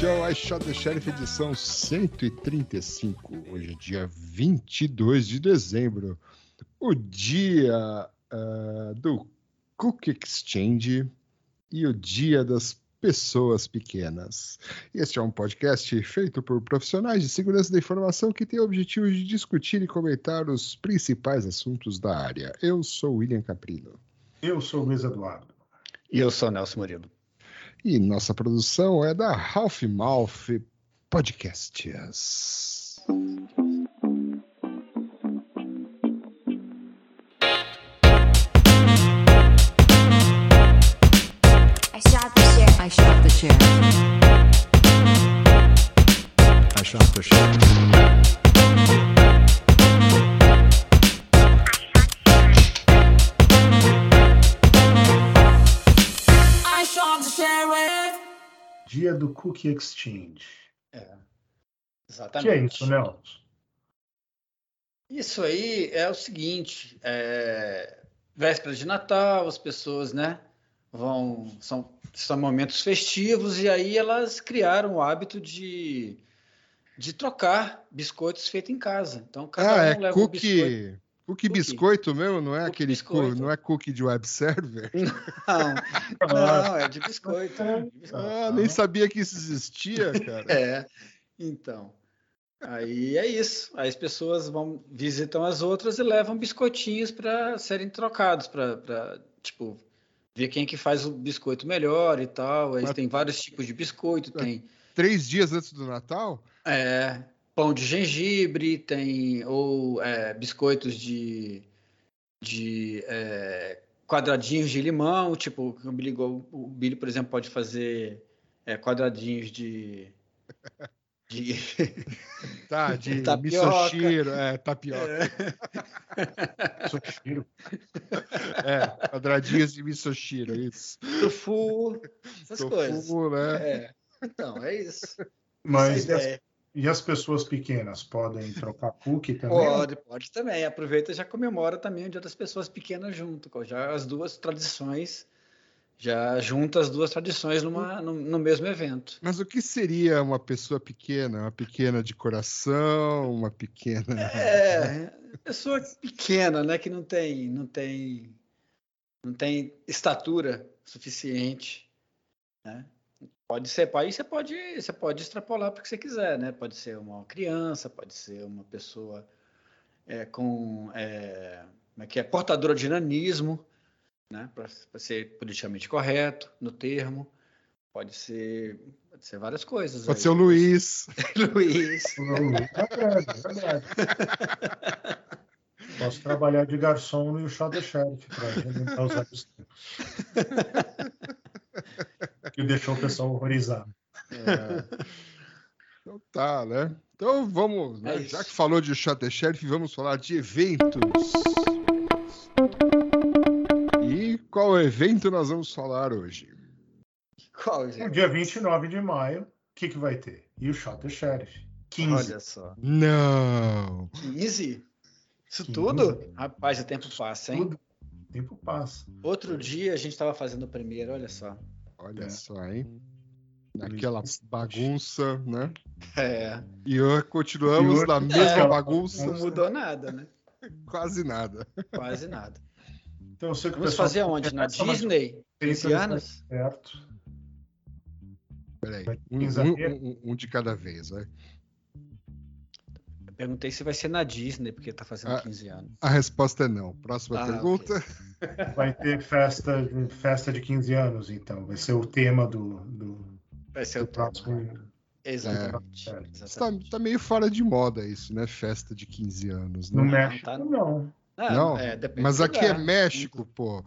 este é o I Shot the Sheriff edição 135. Hoje é dia 22 de dezembro, o dia ah, do Cook Exchange e o dia das pessoas pequenas. Este é um podcast feito por profissionais de segurança da informação que tem o objetivo de discutir e comentar os principais assuntos da área. Eu sou William Caprino. Eu sou o Luiz Eduardo. E eu sou Nelson Murilo. E nossa produção é da Half Mouth Podcasts. Dia do Cookie Exchange. É, Que exatamente. é isso, Nelson? Isso aí é o seguinte: é, véspera de Natal, as pessoas, né, vão são, são momentos festivos e aí elas criaram o hábito de de trocar biscoitos feitos em casa. Então cada Ah, um é leva um biscoito. cookie, cookie Cookie. biscoito mesmo, não é Cookie aquele, biscoito. não é cookie de web server? Não, não, é de biscoito. é de biscoito. Ah, nem sabia que isso existia, cara. É, então. Aí é isso. Aí as pessoas vão visitam as outras e levam biscoitinhos para serem trocados, para tipo ver quem que faz o biscoito melhor e tal. Aí Mas- tem vários tipos de biscoito, tem Três dias antes do Natal? É, pão de gengibre, tem ou é, biscoitos de, de é, quadradinhos de limão, tipo o Billy, o Billy, por exemplo, pode fazer é, quadradinhos de, de Tá, de Tapioca. misoshiro, é, tapioca. Sushiro. É, quadradinhos de misoshiro, isso. tofu, essas coisas. Tofu, né? É, então, é isso. Mas Essa é e as, pessoas pequenas podem trocar cookie também? Pode, pode também. Aproveita e já comemora também o Dia das Pessoas Pequenas junto, já as duas tradições, já junta as duas tradições numa, no, no mesmo evento. Mas o que seria uma pessoa pequena? Uma pequena de coração, uma pequena. É, pessoa pequena, né, que não tem, não tem, não tem estatura suficiente, né? Pode ser, aí você pode, você pode extrapolar para o que você quiser, né? Pode ser uma criança, pode ser uma pessoa é, com, é, como é que é, portadora de nanismo, né? Para ser politicamente correto no termo. Pode ser, pode ser várias coisas. Pode aí. ser o Luiz. Luiz. É verdade, é. Posso trabalhar de garçom no Shot the Sheriff para alimentar os tempos. Que deixou o pessoal horrorizado. É, Então tá, né? Então vamos, né? É já que falou de Sheriff, vamos falar de eventos. E qual evento nós vamos falar hoje? qual, No gente? dia 29 de maio, o que, que vai ter? E o Sheriff. 15. Olha só. Não! 15? Isso 15. tudo? Rapaz, o tempo passa, hein? Tudo. O tempo passa. Outro dia a gente estava fazendo o primeiro, olha só. Olha É. só, hein? Naquela bagunça, né? É, E continuamos E na mesma É. bagunça, não mudou nada, né? quase nada. Quase nada. Então, eu sei que o Vamos pessoal fazer aonde? Na Disney? 15 30 anos? Certo. Peraí, Vai um, exagero. um- um- um de cada vez, vai. Eu perguntei se vai ser na Disney, porque tá fazendo Ah. 15 anos. A resposta é não. Próxima Ah, pergunta. Vai ter festa, festa de 15 anos, então. Vai ser o tema do, do, Vai ser do o tema. próximo. Exatamente. É. Está, Exatamente. tá meio fora de moda isso, né? Festa de 15 anos, No né? México, tá- não. Ah, Não, é, Mas aqui é. México, pô.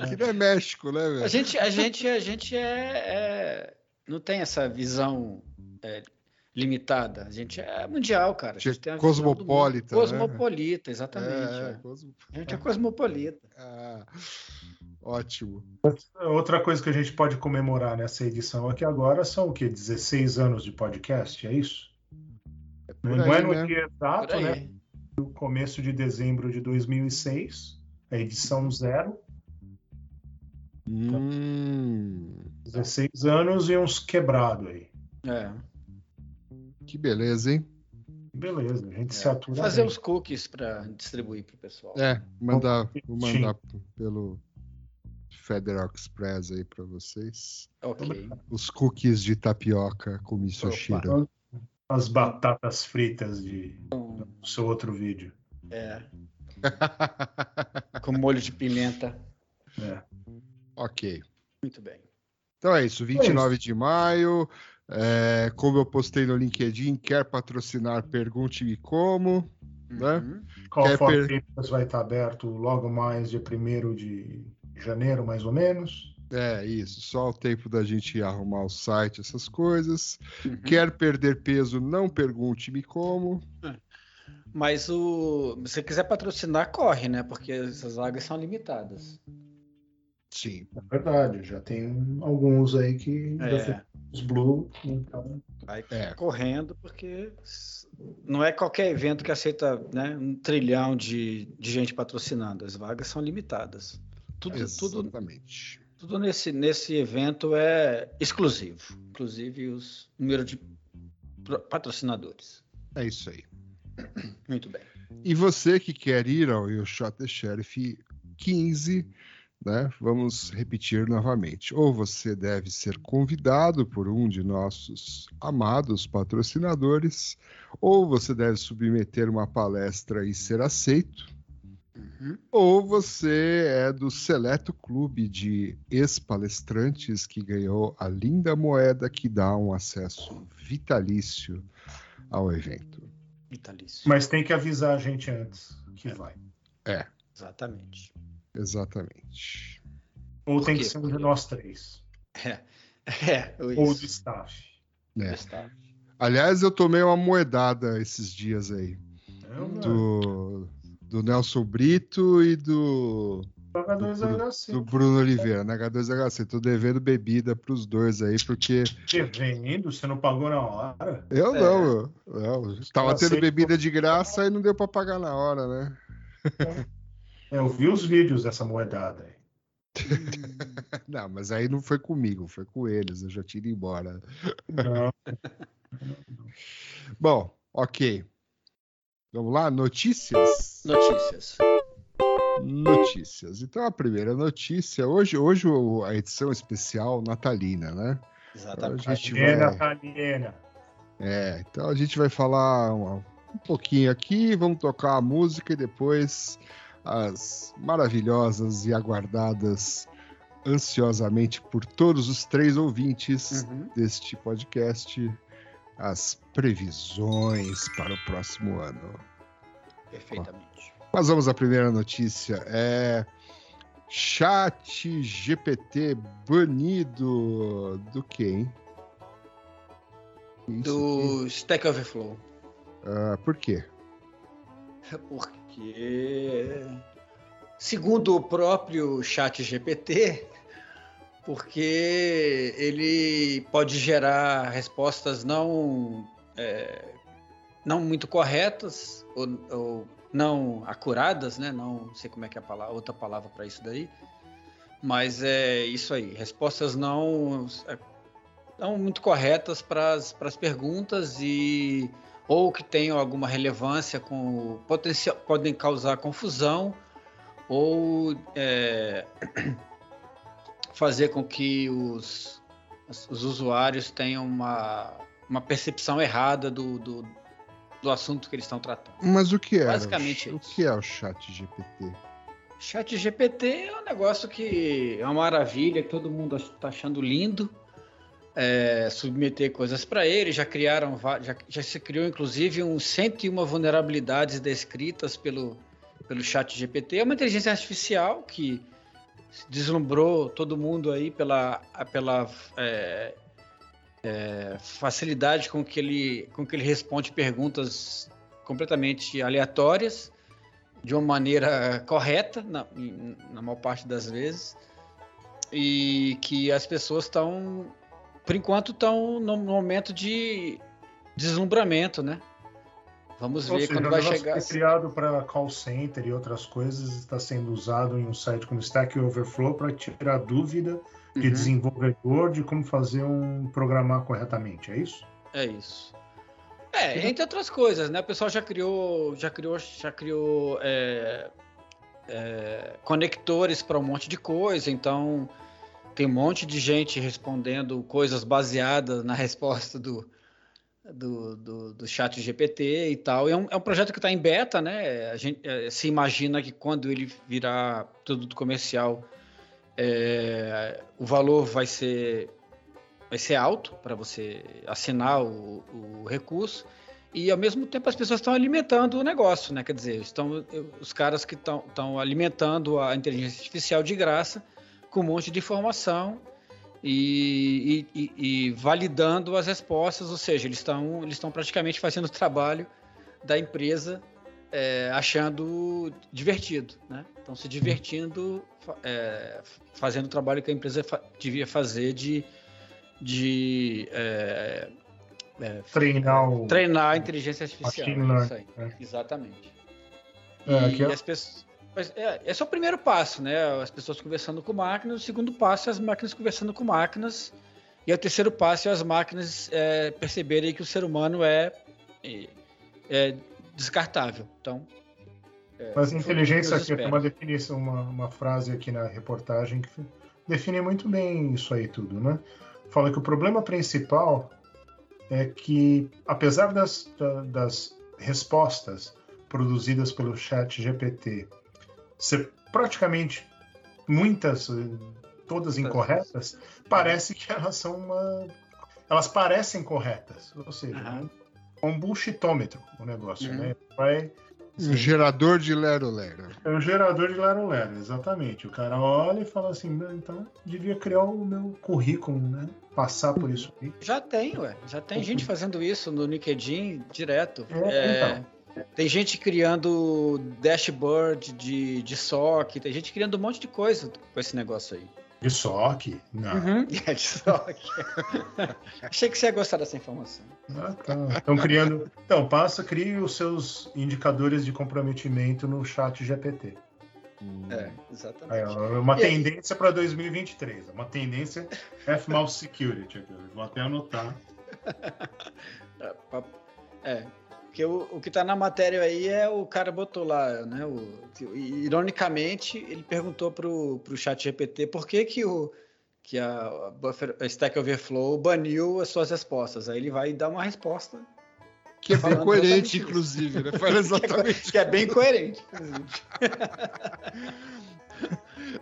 Aqui não é México, né, A velho? gente, a gente, a gente é, é- não tem essa visão é, limitada. A gente é mundial, cara. A gente tem a visão do mundo. Cosmopolita, né? Cosmopolita, exatamente. É, é. cosmo- A gente é cosmopolita. ah, ótimo. Outra coisa que a gente pode comemorar nessa edição aqui agora são o quê? 16 anos de podcast, é isso? Por Não é no né? dia exato, né? No começo de dezembro de 2006, a edição zero, Hum, 16 anos e uns quebrados aí. É. que beleza, hein? Beleza, a gente se É. atura. Fazer bem. os cookies para distribuir para o pessoal. É, mandar, vou Sim. mandar pelo Federal Express aí para vocês. Ok. Os cookies de tapioca com misoshiro. As batatas fritas de do seu outro vídeo. É. Com molho de pimenta. É. ok. Muito bem. Então é isso, 29 de maio. É, como eu postei no LinkedIn, quer patrocinar, pergunte-me como. Né? Uhum. Qual Quer for per- Papers vai estar aberto logo mais dia 1 de janeiro, mais ou menos. É isso, só o tempo da gente arrumar o site, essas coisas. Uhum. Quer perder peso, não pergunte-me como. Mas o, se você quiser patrocinar, corre, né? Porque essas vagas são limitadas. Sim. É verdade, já tem alguns aí que É, os Blue, então vai É. correndo, porque não é qualquer evento que aceita né, um trilhão de, de gente patrocinando. As vagas são limitadas. Tudo, tudo, Exatamente. tudo nesse, nesse evento é exclusivo. Inclusive os número de patrocinadores. É isso aí. Muito bem. E você que quer ir ao You Shot the Sheriff 15, né? Vamos repetir novamente. Ou você deve ser convidado por um de nossos amados patrocinadores, ou você deve submeter uma palestra e ser aceito, Uhum. ou você é do seleto clube de ex-palestrantes que ganhou a linda moeda que dá um acesso vitalício ao evento. Vitalício. Mas tem que avisar a gente antes que vai. Exatamente. Exatamente. Ou tem que ser um de nós três. É. É, Ou do staff. É. Está. Aliás, eu tomei uma moedada esses dias aí. Eu, Do, do Nelson Brito e do, H2HC. do Bruno Oliveira, na H2HC. Tô devendo bebida pros dois aí, porque Devendo, você não pagou na hora? eu É. não, eu, eu tava Eu tendo bebida de graça e não deu pra pagar na hora, né? Eu vi os vídeos dessa moedada aí. Não, mas aí não foi comigo, foi com eles, eu já tinha ido embora. Não. Bom, ok. Vamos lá, notícias? Notícias. Notícias. Então a primeira notícia, hoje, hoje a edição especial natalina, né? Exatamente. A gente vai- Taliena. É, então a gente vai falar um, um pouquinho aqui, vamos tocar a música e depois as maravilhosas e aguardadas ansiosamente por todos os três ouvintes Uhum. deste podcast, as previsões para o próximo ano. Perfeitamente. Mas vamos à primeira notícia. É Chat GPT banido do aqui. Do Stack Overflow. Ah, por quê? Porque, segundo o próprio Chat GPT, porque ele pode gerar respostas não, é, não muito corretas ou, ou não acuradas, né? Não sei como é que é a palavra, outra palavra para isso daí, mas é isso aí, respostas não é, não muito corretas para as perguntas e ou que tenham alguma relevância com o potencial, podem causar confusão ou é, fazer com que os, os usuários tenham uma, uma percepção errada do, do, do assunto que eles estão tratando. Mas o que é? Basicamente o, isso. que é o Chat GPT? Chat GPT é um negócio que é uma maravilha, que todo mundo está achando lindo. É, submeter coisas para ele, já criaram, já, já se criou inclusive uns 101 vulnerabilidades descritas pelo, pelo Chat GPT. É uma inteligência artificial que deslumbrou todo mundo aí pela, pela é, é, facilidade com que ele com que ele responde perguntas completamente aleatórias de uma maneira correta na, na maior parte das vezes e que as pessoas estão por enquanto estão no momento de deslumbramento, né? Vamos ver seja, quando vai chegar. foi criado para call center e outras coisas, está sendo usado em um site como Stack Overflow para tirar dúvida de Uhum. desenvolvedor de como fazer um programar corretamente, é isso? É isso. É, entre outras coisas, né? O pessoal já criou, já criou, já criou é, é, conectores para um monte de coisa, então tem um monte de gente respondendo coisas baseadas na resposta do, do, do, do chat GPT e tal. E é, um, é um projeto que está em beta, né? A gente é, se imagina que quando ele virar produto comercial, é, o valor vai ser vai ser alto para você assinar o, o recurso e ao mesmo tempo as pessoas estão alimentando o negócio, né? Quer dizer, estão os caras que estão alimentando a inteligência artificial de graça com um monte de informação e, e, e- validando as respostas, ou seja, eles estão eles estão praticamente fazendo o trabalho da empresa é, achando divertido, né? Estão se divertindo é, fazendo o trabalho que a empresa fa- devia fazer de de é, é, Treinar o. treinar a inteligência artificial. Machine learning, isso aí. né? Exatamente. É, e é- as pessoas, mas, é, esse é o primeiro passo, né? As pessoas conversando com máquinas. O segundo passo é as máquinas conversando com máquinas. E o terceiro passo é as máquinas é, perceberem que o ser humano é, é, é descartável. Então, é, Mas inteligência aqui tem uma definição, uma, uma frase aqui na reportagem que define muito bem isso aí tudo, né? Fala que o problema principal é que, apesar das, da- das respostas produzidas pelo chat GPT ser praticamente muitas, eh, todas incorretas, parece que elas são uma... Elas parecem corretas, ou seja, é um bullshitômetro o negócio, Uhum. né? Vai Um gerador de lero-lero. é um gerador de Lero Lero, exatamente. O cara olha e fala assim, "Meu, então devia criar o meu currículo, né? Passar por isso aí. Já tem, ué. Já tem gente fazendo isso no LinkedIn direto. É, É, Tem gente criando dashboard de, de SOC, tem gente criando um monte de coisa com esse negócio aí. De SOC? Não. Uhum. É de SOC. Achei que você ia gostar dessa informação. Ah, tá. Estão criando. Então, passa, crie os seus indicadores de comprometimento no chat GPT. É, exatamente. Ó, uma E tendência para 2023. Uma tendência F-Mouse Security. Vou até anotar. É, É, porque o, o que tá na matéria aí é o cara botou lá, né? O, que- ironicamente, ele perguntou pro, pro chat GPT por que que o que a, Buffer, a Stack Overflow baniu as suas respostas. Aí ele vai dar uma resposta Que é bem coerente, inclusive, né? Fala exatamente. que é bem coerente. inclusive.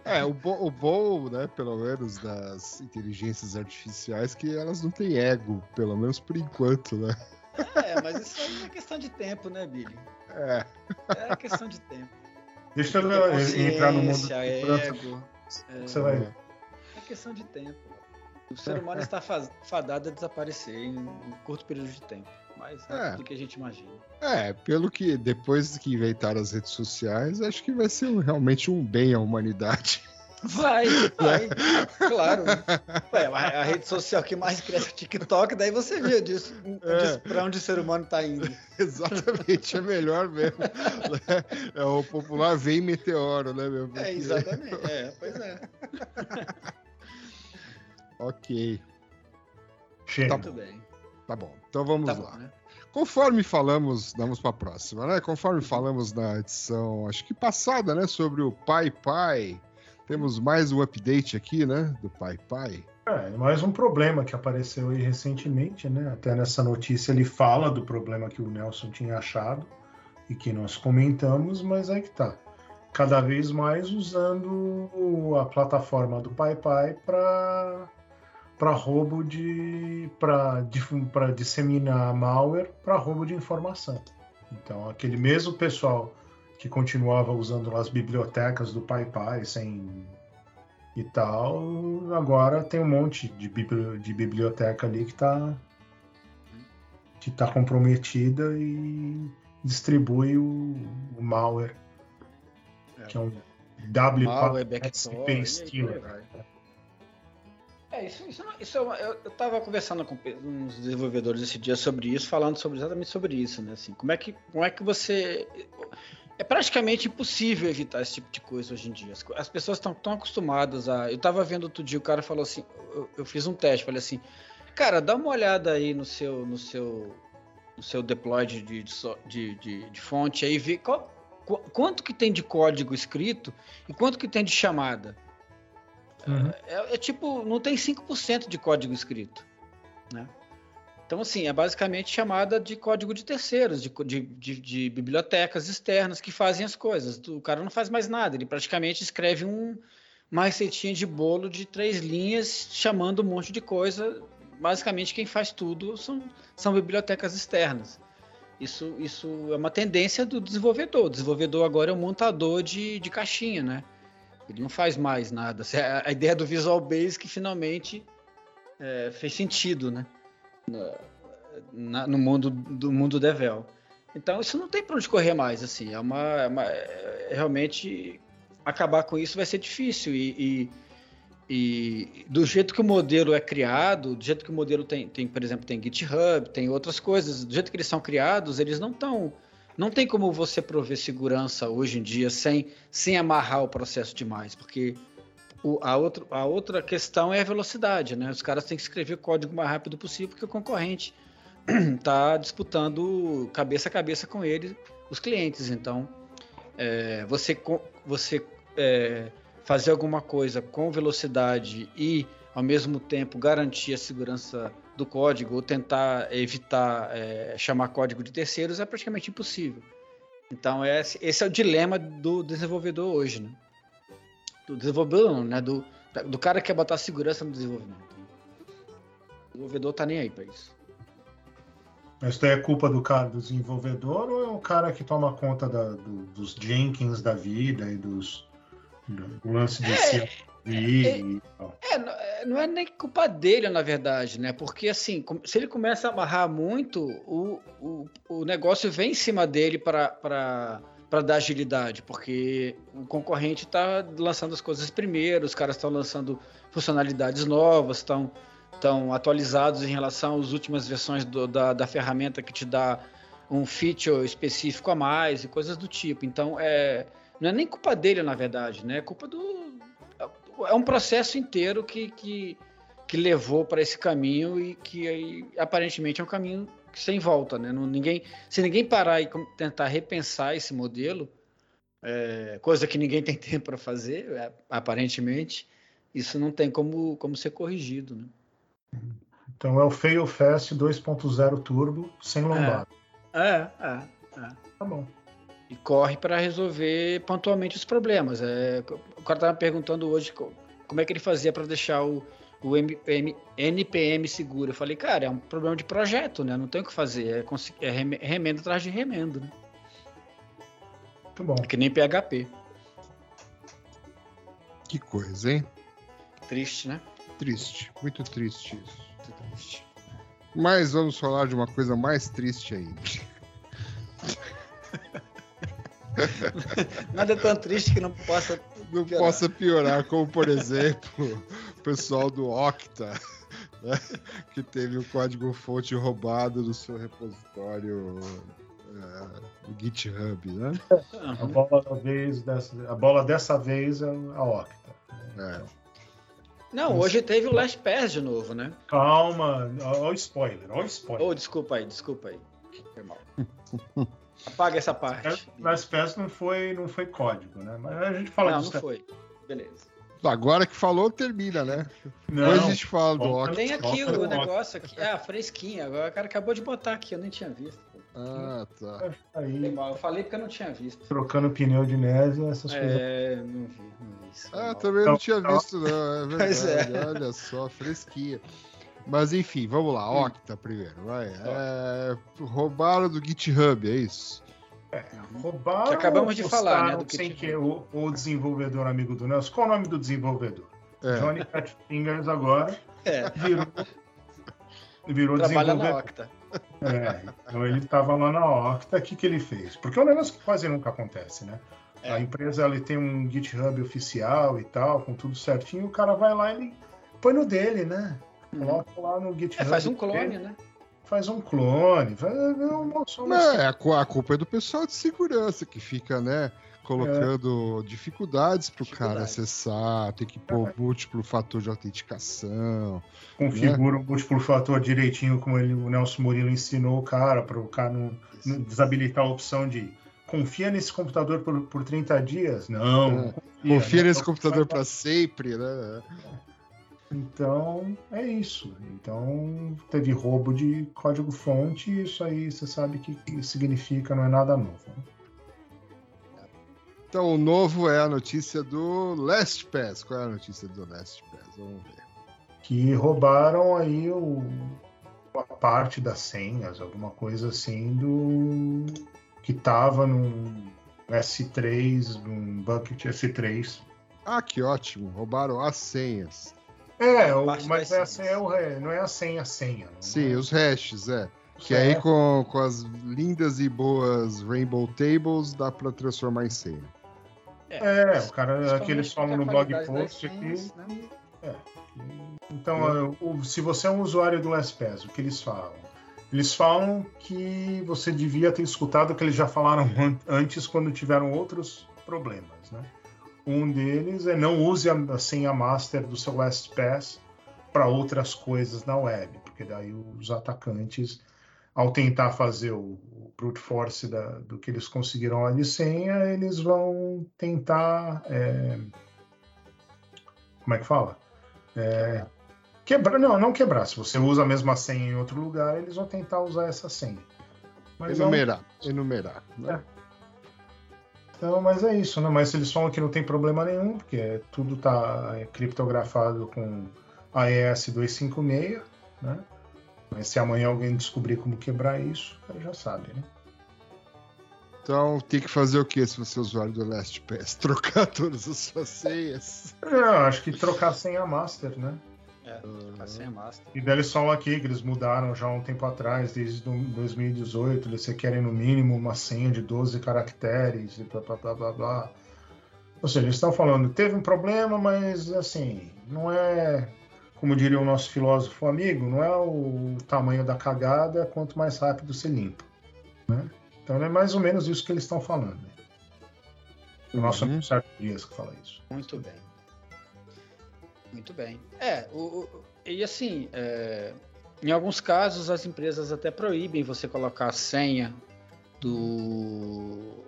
É, o, bo o bom, né, pelo menos, das inteligências artificiais, que elas não têm ego, pelo menos por enquanto, né? É, mas isso aí é questão de tempo, né, Billy? É. É questão de tempo. Deixa eu entrar no mundo. ego. É, Você vai ver. é questão de tempo. O ser humano está fadado a desaparecer em um curto período de tempo. Mais rápido É. do que a gente imagina. É, pelo que depois que inventaram as redes sociais, acho que vai ser realmente um bem à humanidade. Vai, vai. claro. Ué, a, a rede social que mais cresce é o TikTok, daí você viu disso. É. Para onde o ser humano está indo. Exatamente, é melhor mesmo. É o popular vem meteoro, né, meu? É, Porque- exatamente. É, pois é. Ok, Chega. Tá Muito bem. tá bom. Então vamos Tá lá. bom, né? Conforme falamos, vamos para a próxima, né? Conforme falamos na edição, acho que passada, né, sobre o Pai Pai, temos mais um update aqui, né, do Pai Pai. É, mais um problema que apareceu aí recentemente, né? Até nessa notícia ele fala do problema que o Nelson tinha achado e que nós comentamos, mas aí que tá. Cada vez mais usando a plataforma do PayPay para para roubo de para disseminar malware para roubo de informação. Então, aquele mesmo pessoal que continuava usando as bibliotecas do PayPay sem e tal. Agora tem um monte de, bibli- de biblioteca ali que está que tá comprometida e distribui o, o malware, É. que é um WPSP e aí Stealer. vai. É, isso, isso, não- isso é uma- eu, eu tava conversando com uns desenvolvedores esse dia sobre isso, falando sobre, exatamente sobre isso, né? Assim, como é que, como é que você. É praticamente impossível evitar esse tipo de coisa hoje em dia. As, pessoas estão tão acostumadas a. Eu tava vendo outro dia, o cara falou assim. Eu, eu fiz um teste, falei assim, cara, dá uma olhada aí no seu. No seu no seu deploy de, de, de, de- fonte aí e vê qual, qu- quanto que tem de código escrito e quanto que tem de chamada. Uhum. É, é tipo, não tem 5% de código escrito. Né? Então, assim, é basicamente chamada de código de terceiros, de, de, de- bibliotecas externas que fazem as coisas. O cara não faz mais nada, ele praticamente escreve um, uma receitinha de bolo de três linhas chamando um monte de coisa. Basicamente, quem faz tudo são, são bibliotecas externas. Isso, isso é uma tendência do desenvolvedor. O desenvolvedor agora é um montador de, de caixinha, né? Ele não faz mais nada. A a ideia do Visual Basic finalmente é, fez sentido, né? Na- no mundo do mundo Devel. Então isso não tem para onde correr mais, assim. É uma, é uma- é- realmente acabar com isso vai ser difícil e, e- e do jeito que o modelo é criado, do jeito que o modelo tem, tem, por exemplo, tem GitHub, tem outras coisas, do jeito que eles são criados, eles não estão não tem como você prover segurança hoje em dia sem, sem amarrar o processo demais, porque o- a, outro, a outra questão é a velocidade, né? Os caras têm que escrever o código o mais rápido possível, porque o concorrente está disputando cabeça a cabeça com ele, os clientes. Então, é, você, você é, fazer alguma coisa com velocidade e, ao mesmo tempo, garantir a segurança do código ou tentar evitar é, chamar código de terceiros é praticamente impossível. Então, esse, esse é o dilema do desenvolvedor hoje, né? Do desenvolvedor, não, né? Do, do cara que quer botar segurança no desenvolvimento. O desenvolvedor tá nem aí para isso. Mas daí é culpa do cara, do desenvolvedor, ou é o cara que toma conta da- do- dos Jenkins da vida e dos do lance de CI e tal? É, não- é, não é nem culpa dele, na verdade, né? Porque assim, se ele começa a amarrar muito, o, o, o negócio vem em cima dele para dar agilidade, porque o concorrente está lançando as coisas primeiro, os caras estão lançando funcionalidades novas, estão estão atualizados em relação às últimas versões do- da, da ferramenta que te dá um feature específico a mais e coisas do tipo. Então, é, não é nem culpa dele, na verdade, né? É culpa do. É um processo inteiro que, que, que levou para esse caminho e que aí, aparentemente é um caminho sem volta, né? Não, ninguém, se ninguém parar e tentar repensar esse modelo, é, coisa que ninguém tem tempo para fazer, é, aparentemente, isso não tem como, como ser corrigido, né? Então é o Fail Fast 2.0 Turbo sem lombada. É, é, é. Tá bom. E corre para resolver pontualmente os problemas. É, o cara estava me perguntando hoje co- como é que ele fazia para deixar o, o MPM, NPM seguro. Eu falei, cara, é um problema de projeto, né? Não tem o que fazer. É, é reme- remendo atrás de remendo, né? Muito bom. É que nem PHP. Que coisa, hein? Triste, né? Triste, muito triste isso. Muito triste. Mas vamos falar de uma coisa mais triste ainda. Nada é tão triste que não possa. Não Piorar. possa piorar, como por exemplo pessoal do Octa, né, que teve o código-fonte roubado do seu repositório é, do GitHub, né? A bola, vez dessa, a bola dessa vez é a Octa. É. Não, hoje teve o Last Pass de novo, né? Calma, ó o spoiler, ó o spoiler. Oh, desculpa aí, desculpa aí. Foi mal. Apaga essa parte. Last Pass não foi, não foi código, né? Mas a gente fala Não, disso. não foi. Beleza. Agora que falou, termina, né? Não, Depois a gente fala do. Octa. Tem aqui o negócio aqui. Ah, fresquinho. Agora o cara acabou de botar aqui, eu nem tinha visto. Ah, tá. Foi aí mal. Eu falei porque eu não tinha visto. trocando pneu de Nésia, essas coisas. É, não vi, não vi isso. Ah, mal. também não tinha visto, não. É Pois é. verdade. Olha só, fresquinha. Mas enfim, vamos lá. Octa primeiro, vai. É, roubaram do GitHub, é isso? Roubaram Que acabamos de falar, né, do que sem que o, o desenvolvedor amigo do Nelson. Qual o nome do desenvolvedor? É. Johnny Cat Fingers agora É, virou, virou trabalha na desenvolvedor. Octa. É, então ele estava lá na Octa, o que, que ele fez? Porque é um negócio que quase nunca acontece, né? É. A empresa ela tem um GitHub oficial e tal, com tudo certinho, o cara vai lá e ele põe no dele, né? Coloca lá no GitHub. É, faz um dele, clone, né? Faz um clone. Faz, é uma, só uma- Não, é, a, cu- a culpa é do pessoal de segurança que fica, né, colocando dificuldades pro cara Dificuldades. acessar, tem que pôr múltiplo fator de autenticação. configura o múltiplo fator direitinho, como ele, o Nelson Murilo ensinou o cara, para o cara não, não desabilitar a opção de confia nesse computador por, por 30 dias. Não. É. Confia né? nesse computador para sempre, né? Então, é isso. Então, teve roubo de código-fonte, isso aí você sabe que, que significa, não é nada novo. né? Então, o novo é a notícia do LastPass. Qual é a notícia do LastPass? Vamos ver. Que roubaram aí o, a parte das senhas, alguma coisa assim, do que estava num S3, num bucket S3. Ah, que ótimo. Roubaram as senhas. É, o- mas das essa é o, não é a senha, a senha. Sim, é? os hashes, é. Que É. aí com, com as lindas e boas Rainbow Tables dá para transformar em senha. É, o cara que eles Principalmente falam no blog post aqui. né? Então, o- se você é um usuário do LastPass, o que eles falam? Eles falam que você devia ter escutado o que eles já falaram an- antes quando tiveram outros problemas, né? Um deles é não use a senha master do seu LastPass para outras coisas na web, porque daí os atacantes, ao tentar fazer o, o brute force da- do que eles conseguiram lá de senha, eles vão tentar. é, como é que fala? É, quebrar, não, não quebrar. Se você usa a mesma senha em outro lugar, eles vão tentar usar essa senha. Mas, é um- Enumerar, enumerar. Né? Então, mas é isso, né? Mas eles falam que não tem problema nenhum, porque tudo está criptografado com AES 256, né? Mas se amanhã alguém descobrir como quebrar isso, cara já sabe, né? Então tem que fazer o que se você é usuário do LastPass? Trocar todas as suas senhas. Eu acho que trocar a senha master, né? É, a senha master. E eles falam aqui que eles mudaram já há um tempo atrás, desde do- 2018, eles querem no mínimo uma senha de 12 caracteres e blá blá blá blá blá. Ou seja, eles estão falando, teve um problema, mas assim, não é, como diria o nosso filósofo amigo, não é o tamanho da cagada, quanto mais rápido se limpa. Né? Então é mais ou menos isso que eles estão falando. né? O nosso Uhum. amigo Sérgio Dias que fala isso. Muito bem. Muito bem. É, o, o- e assim, é, em alguns casos as empresas até proíbem você colocar a senha do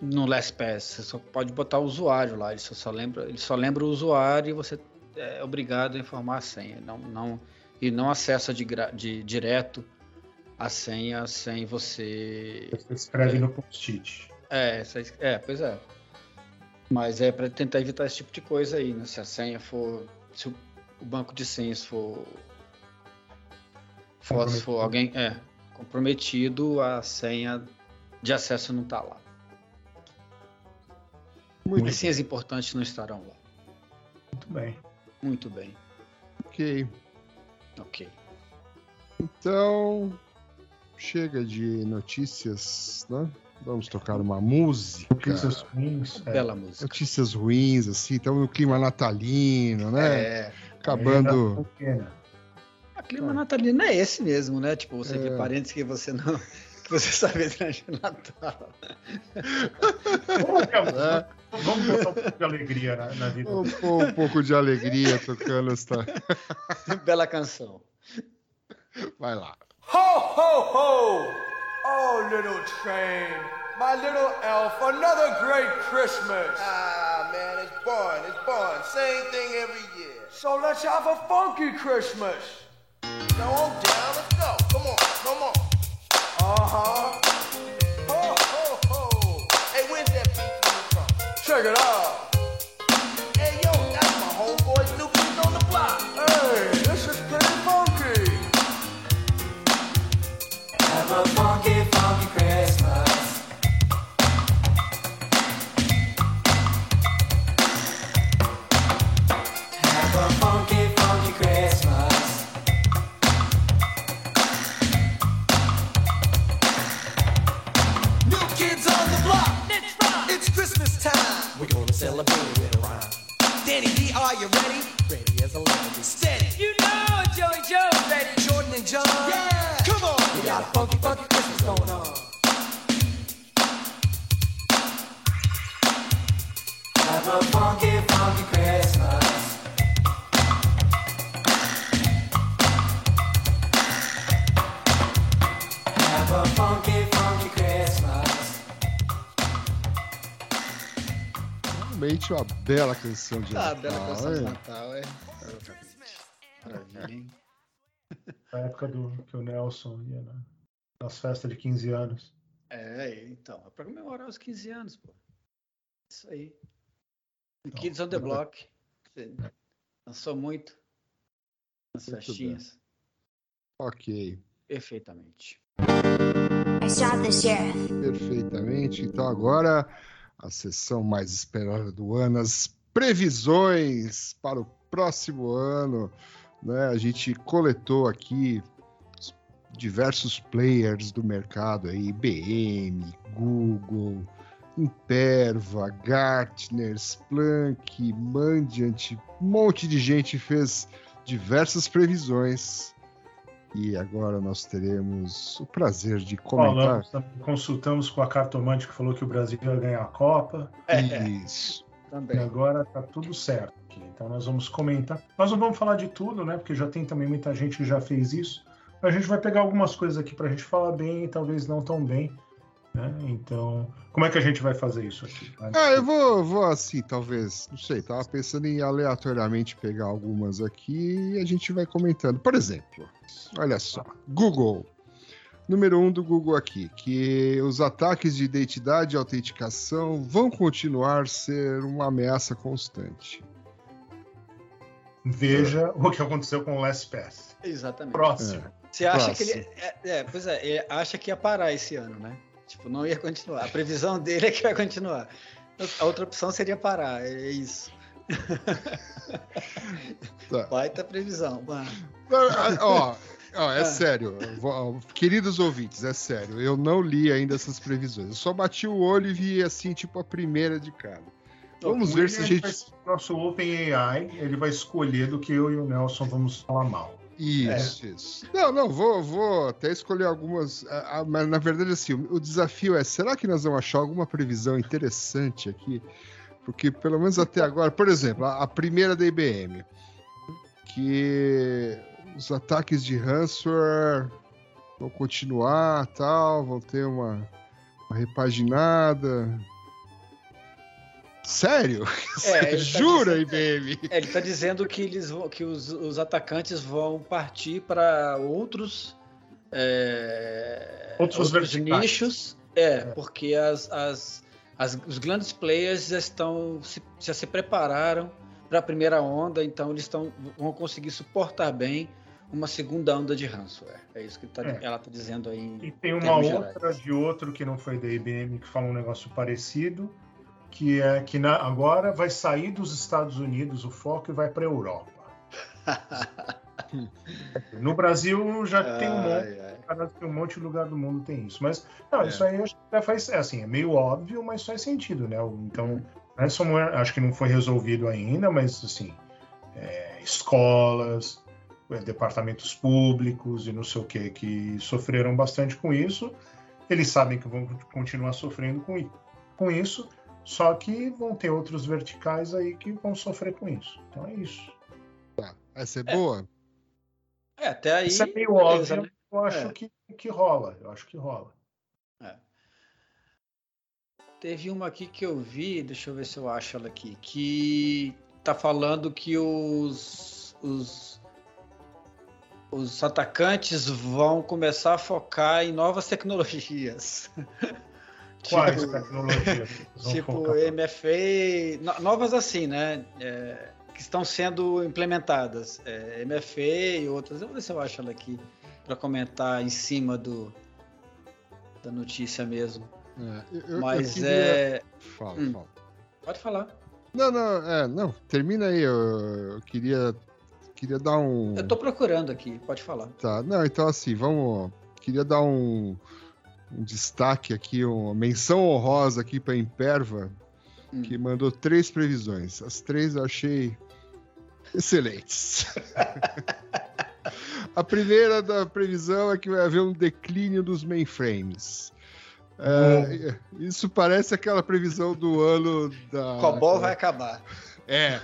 no LastPass. Você só pode botar o usuário lá. Ele só, só lembra, ele só lembra o usuário e você é obrigado a informar a senha. Não, não, e não acessa de, de direto a senha sem você Você escreve no post-it. é, é, pois é. Mas é para tentar evitar esse tipo de coisa aí, né? Se a senha for. Se o, banco de senhas for. For, se for alguém. É, comprometido, a senha de acesso não tá lá. Muito As senhas importantes não estarão lá. Muito bem. Muito bem. ok. Ok. Então, chega de notícias, né? Vamos tocar uma música. Notícias ruins. é. Bela música. Notícias ruins, assim, estamos no clima natalino, né? É. Acabando. Pequena. A clima natalino é esse mesmo, né? Tipo, você É. vê parentes que você não. que você sabe durante o Natal. Vamos, É, botar um pouco de alegria na, na vida. um, um pouco de alegria tocando esta. Bela canção. Vai lá. Ho, ho, ho! Oh, little train, my little elf, another great Christmas. Ah, man, it's born. It's born. Same thing every year. So let's have a funky Christmas. Now on down. Let's go. Come on. Come on. Uh-huh. Ho, ho, ho. Hey, where's that beat coming from? Check it out. Celebrate with a rhyme. Danny D, are you ready? Ready as a lemon. Steady. You know Joey Joe's ready. Jordan and John. Yeah. Come on. We got a funky, funky Christmas going on. Have a funky, funky Christmas. Realmente uma bela canção de Ah, Natal. bela canção de? Natal, é. Maravilha, hein? Na época do que o Nelson ia na- nas festas de 15 anos. É, então, é pra comemorar os 15 anos, pô. Isso aí. Kids on the Block. Você dançou muito nas Muito festinhas. Ok, Perfeitamente. I shot the sheriff. perfeitamente. Então agora a sessão mais esperada do ano, as previsões para o próximo ano. Né? A gente coletou aqui os diversos players do mercado aí, IBM, Google, Imperva, Gartner, Splunk, Mandiant, um monte de gente fez diversas previsões. E agora nós teremos o prazer de comentar Falamos, consultamos com a cartomante que falou que o Brasil ia ganhar a Copa. isso. E Também. agora tá tudo certo aqui. Então nós vamos comentar. Nós não vamos falar de tudo, né? Porque já tem também muita gente que já fez isso. Mas a gente vai pegar algumas coisas aqui pra gente falar bem e talvez não tão bem. Né? Então, como é que a gente vai fazer isso aqui? Ah, eu vou, vou assim, talvez, não sei, tava pensando em aleatoriamente pegar algumas aqui e a gente vai comentando. Por exemplo, olha só, Google. Número um do Google aqui, que os ataques de identidade e autenticação vão continuar a ser uma ameaça constante. Veja o que aconteceu com o LastPass. Exatamente. Próximo. Você acha que Próximo. ele. É, é, pois é, ele acha que ia parar esse ano, né? Tipo, não ia continuar. A previsão dele é que vai continuar. A outra opção seria parar, é isso. Tá. Baita previsão. mano. Ó, ó, é Ah. sério, queridos ouvintes, é sério, eu não li ainda essas previsões. Eu só bati o olho e vi assim, tipo, a primeira de cara. Vamos O ver se a gente. vai ser o Nosso OpenAI, ele vai escolher do que eu e o Nelson vamos falar mal. Isso, isso. Não, não, vou, vou até escolher algumas. Mas na verdade, assim, o, o desafio é: será que nós vamos achar alguma previsão interessante aqui? Porque, pelo menos até agora, por exemplo, a, a primeira da IBM, que os ataques de ransomware vão continuar, tal, vão ter uma, uma repaginada. Sério? É, tá Jura, dizendo- IBM? É, ele está dizendo que, eles vão, que os, os atacantes vão partir para outros, é, Outros verticais. nichos. É, porque as, as, as- os grandes players já estão se, já se prepararam para a primeira onda, então eles estão, vão conseguir suportar bem uma segunda onda de ransomware. É isso que tá- É. ela está dizendo aí. em E tem uma outra gerais. de outro que não foi da IBM que fala um negócio parecido, que é que na- agora vai sair dos Estados Unidos o foco e vai para a Europa. no Brasil já tem um monte, Ai, ai. um monte de lugar do mundo tem isso, mas não, É. isso aí já faz, é assim, é meio óbvio, mas faz sentido, né? Então, ransomware acho que não foi resolvido ainda, mas assim, é, escolas, é, departamentos públicos e não sei o que que sofreram bastante com isso. Eles sabem que vão continuar sofrendo com, com isso, só que vão ter outros verticais aí que vão sofrer com isso. Então é isso. Essa é boa? É, até aí. Isso é meio beleza, óbvio, né? eu acho É. que, que rola. Eu acho que rola. Teve uma aqui que eu vi, deixa eu ver se eu acho ela aqui, que tá falando que os, os, os atacantes vão começar a focar em novas tecnologias. Quais tipo, tecnologias? tipo? MFA, no- novas assim, né? É, que estão sendo implementadas. É, MFA e outras. Eu vou ver se eu acho ela aqui para comentar em cima do da notícia mesmo. É, eu- eu- eu Mas queria- é. Fala, Hum. fala. Pode falar. Não, não, é, não, termina aí. Eu, eu queria, queria dar um. Eu tô procurando aqui, pode falar. Tá, não, então assim, vamos. Queria dar um, um destaque aqui, uma menção honrosa aqui para Imperva, Hum. que mandou três previsões. As três eu achei excelentes. A primeira da previsão é que vai haver um declínio dos mainframes. É, isso parece aquela previsão do ano da. Cobol vai acabar. É,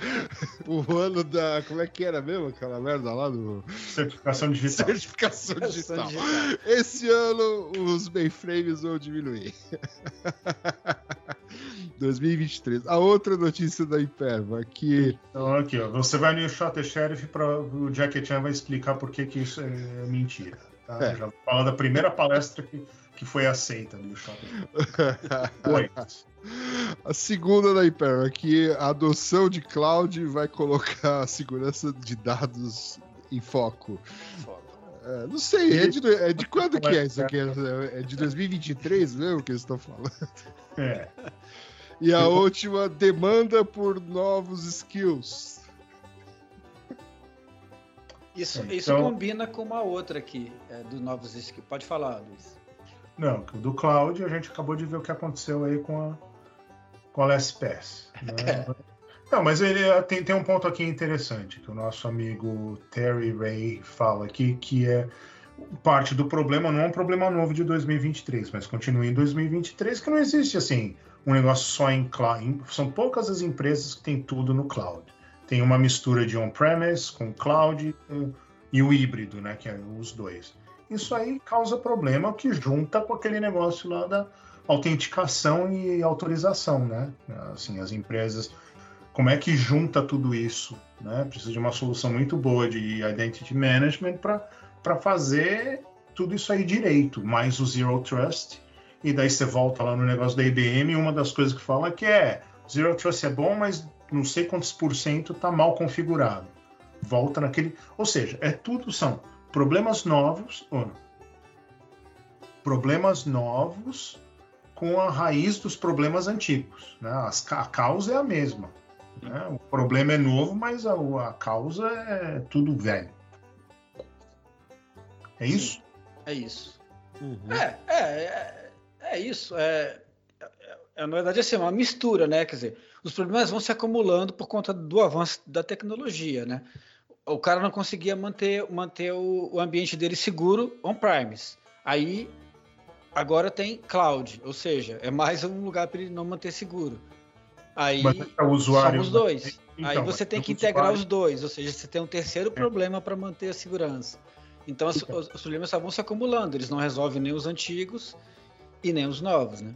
o ano da. Como é que era mesmo aquela merda lá do. Certificação digital. Certificação digital. digital. Esse ano os mainframes vão diminuir. 2023. A outra notícia da Imperva, que Então, aqui, ó, você vai no Shot the Sheriff para o Jackie Chan vai explicar por que, que isso é mentira. Tá? É. Já vou falar da primeira palestra que, que foi aceita do Shot the Foi. a segunda da Imperva, que a adoção de cloud vai colocar a segurança de dados em foco. É, não sei, é de, é de quando que é isso aqui? É de 2023 mesmo que eles estão falando? É. E a última, demanda por novos skills. Isso, É, isso então- combina com uma outra aqui, é, do Novos Skills. Pode falar, Luiz. Não, do Cloud a gente acabou de ver o que aconteceu aí com a, com a LSPS. Né? Não, mas ele é, tem, tem um ponto aqui interessante que o nosso amigo Terry Ray fala aqui, que é parte do problema, não é um problema novo de 2023, mas continua em 2023, que não existe assim um negócio só em cloud. São poucas as empresas que têm tudo no cloud. Tem uma mistura de on-premise com cloud e o híbrido, né, que é os dois. Isso aí causa problema que junta com aquele negócio lá da autenticação e autorização, né? Assim, as empresas como é que junta tudo isso, né? Precisa de uma solução muito boa de identity management para fazer tudo isso aí direito, mais o zero trust. E daí você volta lá no negócio da IBM, uma das coisas que fala que é zero trust é bom, mas não sei quantos por cento está mal configurado. Volta naquele, ou seja, é tudo são problemas novos, não? problemas novos com a raiz dos problemas antigos, né? As- a causa é a mesma. né? O problema é novo, mas a, a causa é tudo velho. É isso? É isso. Uhum. É, é, é, é isso. É, é, é, na verdade, assim, uma mistura, né? Quer dizer, os problemas vão se acumulando por conta do avanço da tecnologia, né? O cara não conseguia manter, manter o, o ambiente dele seguro on-premise. Aí, agora tem cloud, ou seja, é mais um lugar para ele não manter seguro. Aí, Mas é o usuário. são os dois. Então, Aí você tem o que integrar usuário- os dois, ou seja, você tem um terceiro problema para manter a segurança. Então, os, Então. os- os problemas só vão se acumulando, eles não resolvem nem os antigos e nem os novos, né?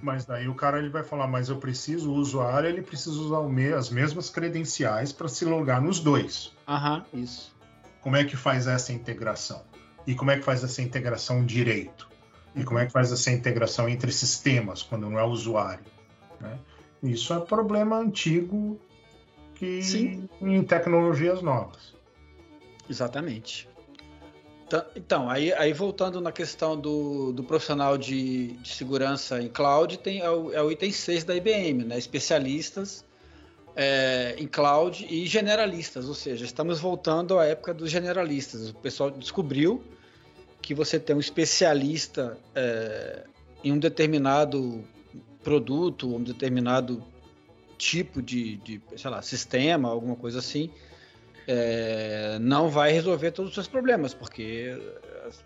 Mas daí o cara ele vai falar, mas eu preciso, o usuário ele precisa usar as mesmas credenciais para se logar nos dois. Aham, isso. Como é que faz essa integração? E como é que faz essa integração direito? E como é que faz essa integração entre sistemas, quando não é usuário? né? Isso é problema antigo que Sim. em tecnologias novas. Exatamente. Então, então, aí, aí voltando na questão do, do profissional de, de segurança em cloud, tem, é, o, é o item 6 da IBM, né? Especialistas é, em cloud e generalistas, ou seja, estamos voltando à época dos generalistas. O pessoal descobriu que você tem um especialista é, em um determinado produto, um determinado tipo de, de sei lá, sistema, alguma coisa assim, é, não vai resolver todos os seus problemas, porque as-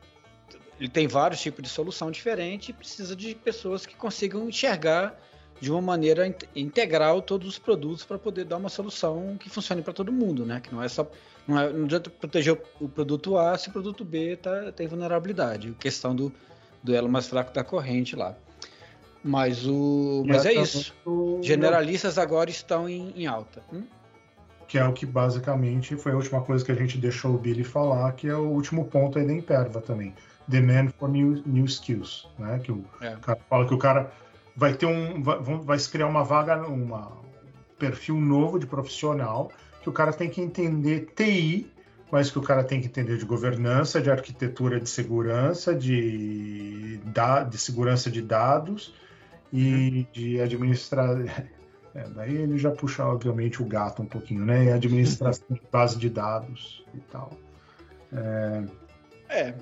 ele tem vários tipos de solução diferente e precisa de pessoas que consigam enxergar de uma maneira in- integral todos os produtos para poder dar uma solução que funcione para todo mundo, né? Que não é só não, é, não adianta proteger o, produto A se o produto B tá, tem vulnerabilidade. Questão do, do elo mais fraco da corrente lá. Mas o mas é isso. O- Generalistas agora estão em, em alta. Hum? Que é o que basicamente foi a última coisa que a gente deixou o Billy falar, que é o último ponto aí da Imperva também. Demand for new, new skills, né? Que o É. cara fala que o cara vai ter um. Vai, vai se criar uma vaga, uma, um perfil novo de profissional, que o cara tem que entender TI, mas que o cara tem que entender de governança, de arquitetura de segurança, de, da, de segurança de dados e de administrar. É, daí ele já puxa, obviamente, o gato um pouquinho, né? E administração de base de dados e tal. É.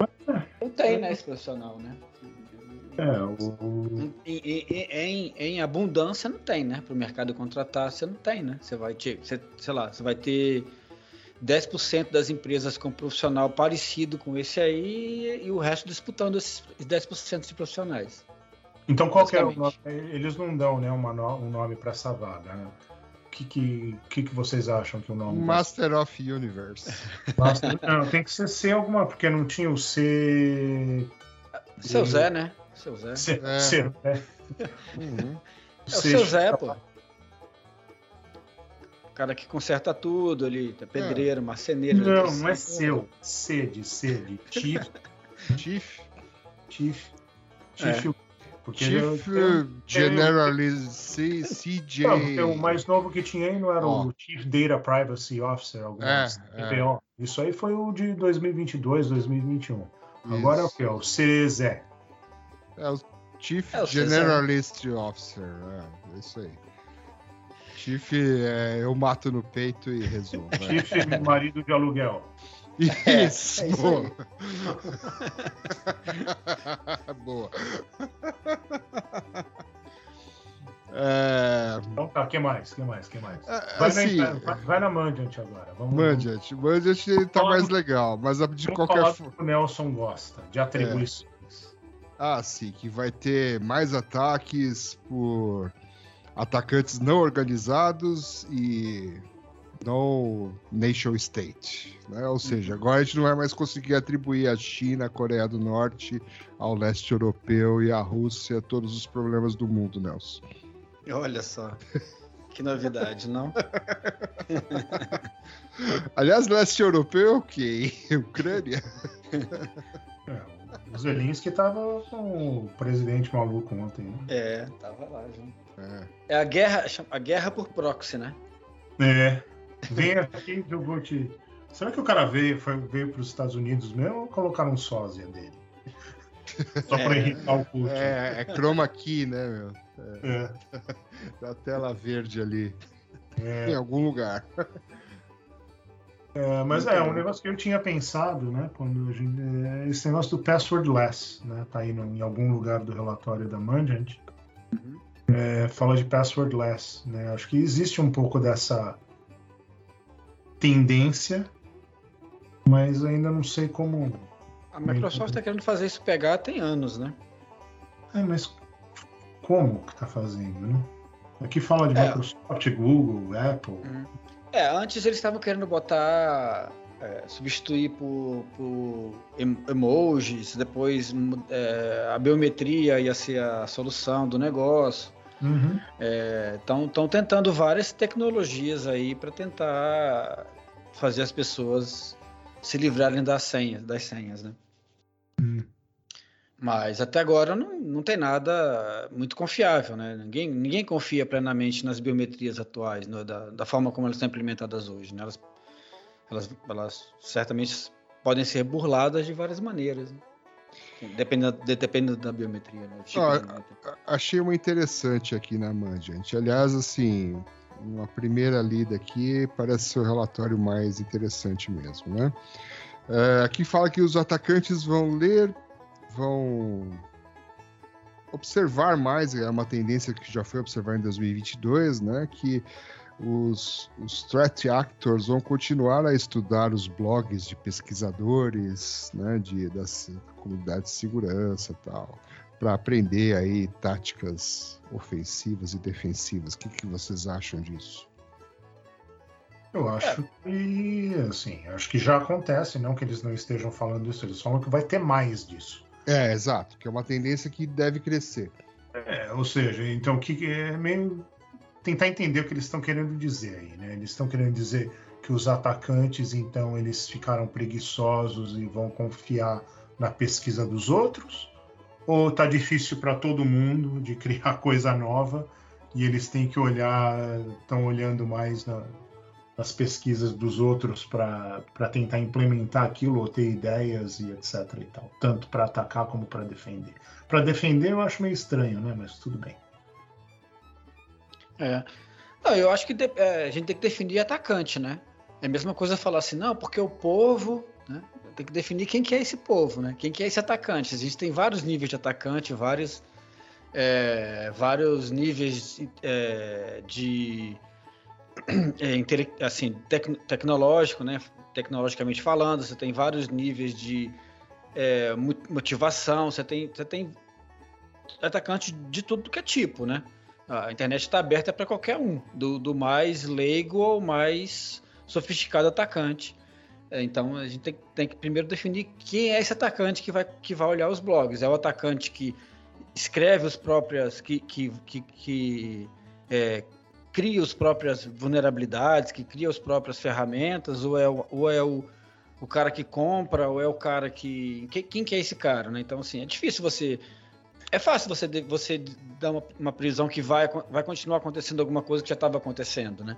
Não tem, né, esse profissional, né? É, o... Em, em, em, abundância não tem, né? Para o mercado contratar, você não tem, né? Você vai ter, você, sei lá, você vai ter 10% das empresas com profissional parecido com esse aí e o resto disputando esses 10% de profissionais. Então qual que é o nome? Eles não dão né, uma no, um nome para essa vaga, né? O que, que, que, que vocês acham que o nome Master vai... of Universe. Master... não, tem que ser C alguma, porque não tinha o C. Seu Zé, né? Seu Zé. C, é. C, né? Uhum. É o seu Zé, pô. O cara que conserta tudo ali, tá pedreiro, é. marceneiro. Não, não é seu. C de C de Chief. Chief. Chief. Chief. Porque Chief eu, Generalist CJ. Não, o mais novo que tinha aí não era oh. o Chief Data Privacy Officer, algumas é, é. Isso aí foi o de 2022, 2021. Isso. Agora é o que? É o CZ. É o Chief é o Generalist Officer. É, isso aí. Chief, é, eu mato no peito e resolvo. Chief marido de aluguel. Isso, é, é isso boa. É... Então tá, que mais? que mais? que mais? É, vai, assim, na, vai, vai na Mandiant agora. Vamos, Mandiant. Mandiant tá mais legal, mas de qualquer forma. O Nelson gosta de atribuições. É. Ah, sim, que vai ter mais ataques por atacantes não organizados e no nation state. Né? Ou seja, uhum. agora a gente não vai mais conseguir atribuir a China, a Coreia do Norte, ao leste europeu e à Rússia todos os problemas do mundo, Nelson. Olha só. Que novidade, não? Aliás, leste europeu, ok. Ucrânia. É, o Zelensky tava com o presidente maluco ontem. Né? É, tava lá, gente. É. é a guerra, a guerra por proxy, né? É. Vem aqui que eu vou te. Será que o cara veio, foi, veio para os Estados Unidos mesmo ou colocaram um sósia dele? Só para é, irritar o Putin. É, é chroma key, né, meu? É. é. Da tela verde ali. É. Em algum lugar. É, mas é, um negócio que eu tinha pensado, né? Quando gente, é esse negócio do passwordless, né? Tá aí no, em algum lugar do relatório da Mandiant. Uhum. É, fala de passwordless, né? Acho que existe um pouco dessa tendência, mas ainda não sei como. A Microsoft está querendo fazer isso pegar tem anos, né? É, mas como que está fazendo, né? Aqui fala de é. Microsoft, Google, Apple. Hum. É, antes eles estavam querendo botar, é, substituir por, por, emojis, depois é, a biometria ia ser a solução do negócio. Estão uhum. é, tentando várias tecnologias aí para tentar fazer as pessoas se livrarem das senhas, das senhas, né? Uhum. Mas até agora não, não tem nada muito confiável, né? Ninguém, ninguém confia plenamente nas biometrias atuais, né? da, da forma como elas estão implementadas hoje. Né? Elas, elas, elas certamente podem ser burladas de várias maneiras. Né? Dependendo, dependendo da biometria. Né? Tipo ah, achei uma interessante aqui na Mandiant. Aliás, assim, uma primeira lida aqui parece ser o relatório mais interessante mesmo, né? É, aqui fala que os atacantes vão ler, vão observar mais, é uma tendência que já foi observada em 2022, né? Que os, os threat actors vão continuar a estudar os blogs de pesquisadores, né, de, das comunidades de segurança e tal, para aprender aí táticas ofensivas e defensivas. O que, que vocês acham disso? Eu acho que, assim, acho que já acontece, não que eles não estejam falando isso, eles falam que vai ter mais disso. É, exato, que é uma tendência que deve crescer. É, ou seja, então o que é meio tentar entender o que eles estão querendo dizer aí, né? Eles estão querendo dizer que os atacantes, então, eles ficaram preguiçosos e vão confiar na pesquisa dos outros? Ou tá difícil para todo mundo de criar coisa nova e eles têm que olhar, estão olhando mais na, nas pesquisas dos outros para tentar implementar aquilo ou ter ideias e etc e tal, tanto para atacar como para defender. Para defender eu acho meio estranho, né? Mas tudo bem. É. Não, eu acho que de, é, a gente tem que definir atacante, né? É a mesma coisa falar assim, não, porque o povo, né? tem que definir quem que é esse povo, né? Quem que é esse atacante. Existem vários níveis de atacante, vários, é, vários níveis é, de é, assim, tec, tecnológico, né? Tecnologicamente falando, você tem vários níveis de é, motivação, você tem, você tem atacante de tudo que é tipo, né? A internet está aberta para qualquer um, do, do mais leigo ao mais sofisticado atacante. É, então a gente tem, tem, que primeiro definir quem é esse atacante que vai, que vai olhar os blogs. É o atacante que escreve os próprias, que, que, que, que é, cria as próprias vulnerabilidades, que cria as próprias ferramentas, ou é, o, ou é o, o cara que compra, ou é o cara que. Quem que é esse cara, né? Então, assim, é difícil você. É fácil você, você dar uma, uma prisão que vai, vai continuar acontecendo alguma coisa que já estava acontecendo, né?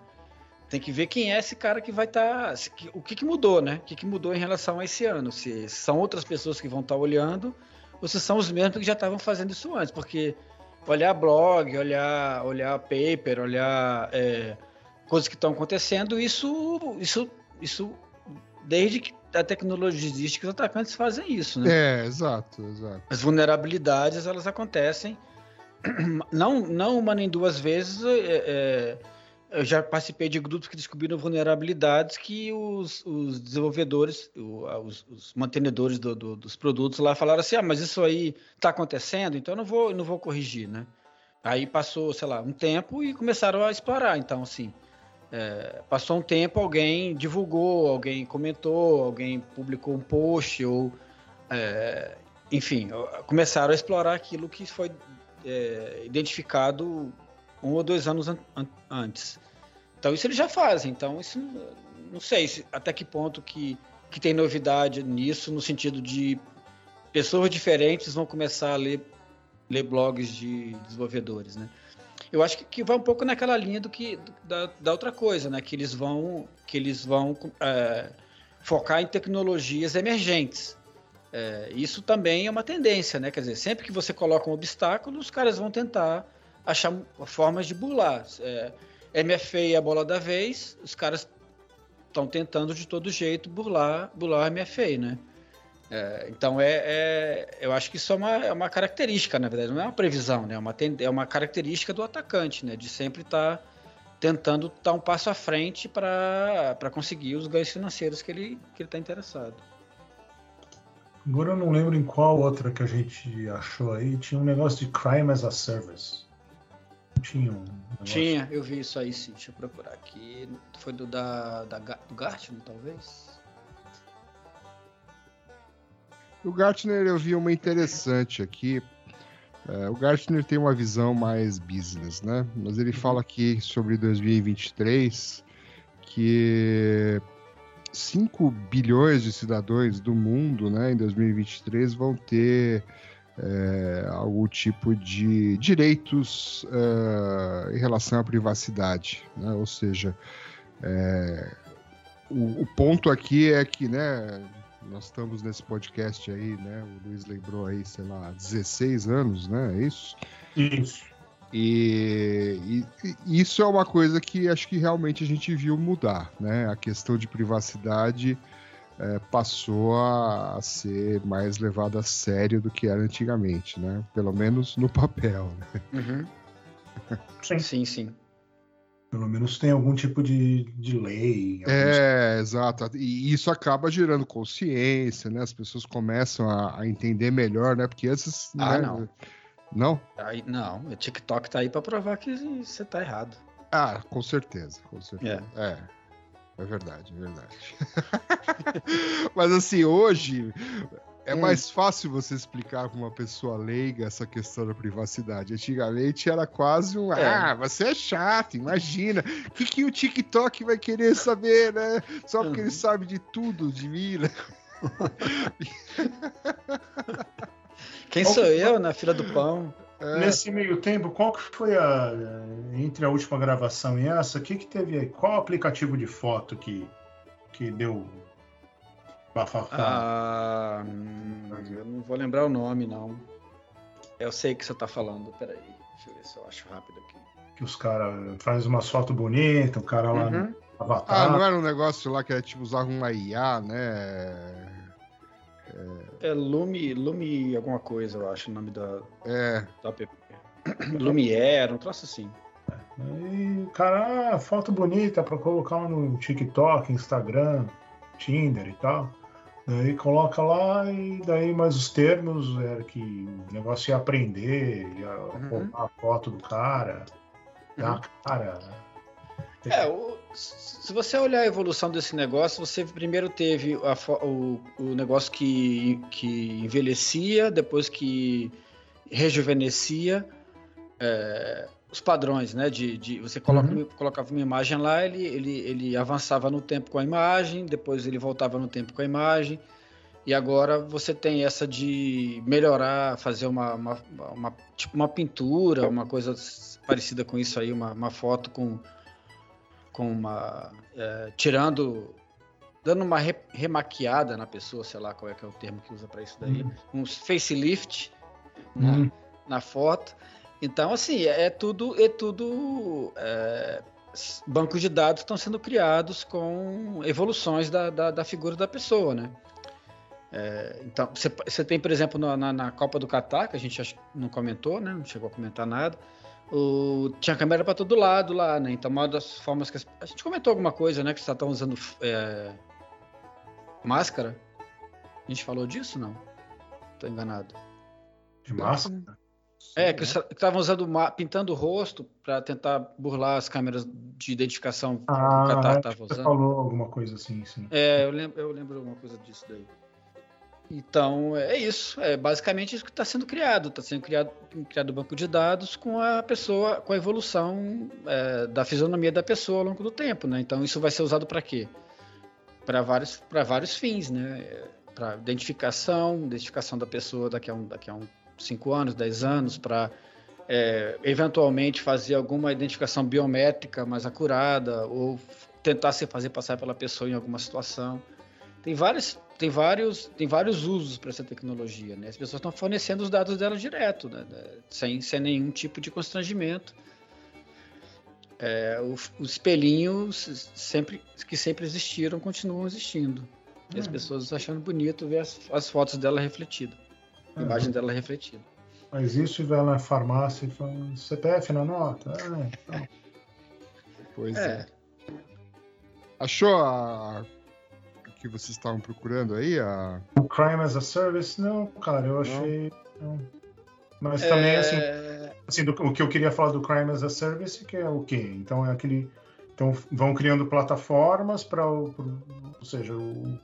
tem que ver quem é esse cara que vai estar. Tá, o que, que, mudou, né? O que, que, mudou em relação a esse ano? Se são outras pessoas que vão estar tá olhando, ou se são os mesmos que já estavam fazendo isso antes. Porque olhar blog, olhar, olhar paper, olhar é, coisas que estão acontecendo, isso, isso, isso, desde que a tecnologia existe, que os atacantes fazem isso, né? É, exato, exato. As vulnerabilidades, elas acontecem, não, não uma nem duas vezes. É, é, eu já participei de grupos que descobriram vulnerabilidades que os, os desenvolvedores, os, os mantenedores do, do, dos produtos lá falaram assim: ah, mas isso aí está acontecendo, então eu não vou, não vou corrigir, né? Aí passou, sei lá, um tempo e começaram a explorar. Então, assim, é, passou um tempo, alguém divulgou, alguém comentou, alguém publicou um post, ou, é, enfim, começaram a explorar aquilo que foi é, identificado um ou dois anos an antes. Então isso eles já fazem. Então isso não sei se, até que ponto que, que tem novidade nisso, no sentido de pessoas diferentes vão começar a ler, ler blogs de desenvolvedores, né? Eu acho que, que vai um pouco naquela linha do que da, da outra coisa, né? Que eles vão que eles vão é, focar em tecnologias emergentes. É, isso também é uma tendência, né? Quer dizer, sempre que você coloca um obstáculo, os caras vão tentar achar formas de burlar. É, MFA é a bola da vez, os caras estão tentando de todo jeito burlar, burlar MFA, né? É, então é, é, eu acho que isso é uma, é uma característica, na verdade, não é uma previsão, né? É uma, é uma característica do atacante, né? De sempre estar tá tentando estar tá um passo à frente para conseguir os ganhos financeiros que ele que ele está interessado. Agora eu não lembro em qual outra que a gente achou aí, tinha um negócio de crime as a service. Tinha um. Tinha, eu vi isso aí sim. Deixa eu procurar aqui. Foi do da, da do Gartner, talvez? O Gartner eu vi uma interessante aqui. É, o Gartner tem uma visão mais business, né? Mas ele fala aqui sobre 2023 que 5 bilhões de cidadãos do mundo, né, em 2023 vão ter é, algum tipo de direitos é, em relação à privacidade, né? ou seja, é, o, o, ponto aqui é que, né, nós estamos nesse podcast aí, né, o Luiz lembrou aí, sei lá, 16 anos, né, é isso? Isso. E, e, e, isso é uma coisa que acho que realmente a gente viu mudar, né? A questão de privacidade é, passou a, ser mais levado a sério do que era antigamente, né? Pelo menos no papel. Né? Uhum. Sim. sim, sim. Pelo menos tem algum tipo de, de lei. É, alguns... exato. E isso acaba gerando consciência, né? As pessoas começam a, a entender melhor, né? Porque antes. Ah, né? não. Não? Aí, não, o TikTok tá aí para provar que você tá errado. Ah, com certeza, com certeza. É. é. É verdade, é verdade. Mas assim, hoje é hum. mais fácil você explicar para uma pessoa leiga essa questão da privacidade. Antigamente era quase um. É. Ah, você é chato, imagina. O que, que o TikTok vai querer saber, né? Só porque ele uhum. sabe de tudo de mim, né? Quem sou eu na fila do pão? É. Nesse meio tempo, qual que foi a entre a última gravação e essa? O que que teve aí? Qual aplicativo de foto que que deu? Ah, hum, eu não vou lembrar o nome não. Eu sei que você tá falando. Peraí, deixa eu ver se eu acho rápido aqui. Que os caras fazem umas fotos bonitas, o cara lá uhum. no Avatar. Ah, não era um negócio lá que era tipo usar uma IA, né? É Lume, Lume alguma coisa, eu acho, o nome da, É, da app. Lumiere, um troço assim. Aí, cara, ah, foto bonita pra colocar no TikTok, Instagram, Tinder e tal. Daí coloca lá e daí mais os termos era que o negócio ia aprender, ia Uhum. colocar a foto do cara, dar a cara. É, o- se você olhar a evolução desse negócio, você primeiro teve a o, o negócio que, que envelhecia, depois que rejuvenescia, é, os padrões, né? De, de você coloca, Uhum. colocava uma imagem lá, ele, ele, ele avançava no tempo com a imagem, depois ele voltava no tempo com a imagem, e agora você tem essa de melhorar, fazer uma, uma, uma- tipo uma pintura, uma coisa parecida com isso aí, uma, uma foto com com uma é, tirando dando uma re- remaquiada na pessoa, sei lá qual é que é o termo que usa para isso daí, um facelift na, Hum. na foto. Então assim é tudo é tudo é, bancos de dados estão sendo criados com evoluções da, da, da figura da pessoa, né? É, então você, tem por exemplo na, na, Copa do Catar que a gente não comentou, né? Não chegou a comentar nada o- tinha câmera para todo lado lá, né? Então, uma das formas que as- a gente comentou alguma coisa, né? Que você estão usando é, máscara. A gente falou disso, não? Tô enganado. De máscara? É, que estavam usando pintando o rosto para tentar burlar as câmeras de identificação que o Qatar Ah, estava que você usando. falou alguma coisa assim, sim. É, eu lembro, eu lembro alguma coisa disso daí. Então, é isso. É basicamente isso que está sendo criado. Está sendo criado, criado um banco de dados com a pessoa, com a evolução é, da fisionomia da pessoa ao longo do tempo, né? Então, isso vai ser usado para quê? Para vários, vários fins, né? Para identificação, identificação da pessoa daqui a um, daqui a um 5 anos, 10 anos, para é, eventualmente fazer alguma identificação biométrica mais acurada ou tentar se fazer passar pela pessoa em alguma situação. Tem vários, tem vários, tem vários usos para essa tecnologia, né? As pessoas estão fornecendo os dados dela direto, né? sem, sem nenhum tipo de constrangimento. É, o- os espelhinhos sempre, que sempre existiram continuam existindo. E as Hum. pessoas achando bonito ver as, as fotos dela refletidas, a imagem dela refletida. Mas isso e vai lá na farmácia e fala, CPF na nota? Ah, então. pois É. é. Achou a o que vocês estavam procurando aí? A... O Crime as a Service, não, cara, eu achei. não. Mas também, assim, É, assim, do- o que eu queria falar do Crime as a Service, que é o quê? Então é aquele. Então vão criando plataformas para pro- Ou seja, o-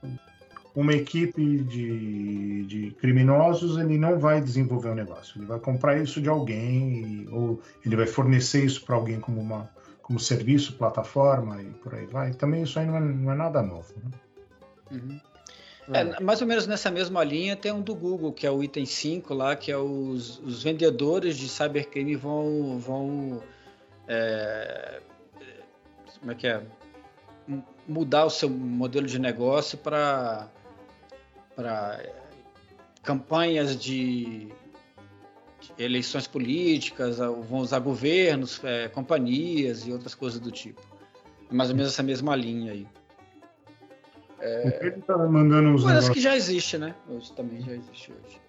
uma equipe de, de criminosos ele não vai desenvolver o negócio. Ele vai comprar isso de alguém, ou ele vai fornecer isso para alguém como, uma, como serviço, plataforma e por aí vai. Também isso aí não é, não é nada novo. Né? Uhum. É, mais ou menos nessa mesma linha tem um do Google, que é o item 5 lá, que é os, os vendedores de cybercrime vão, vão é, como é que é? Mudar o seu modelo de negócio para para campanhas de, de eleições políticas, vão usar governos, é, companhias e outras coisas do tipo. É mais ou menos essa mesma linha aí. Ele tá mandando uns Coisas negócios. que já existe, né? Hoje também já existe hoje.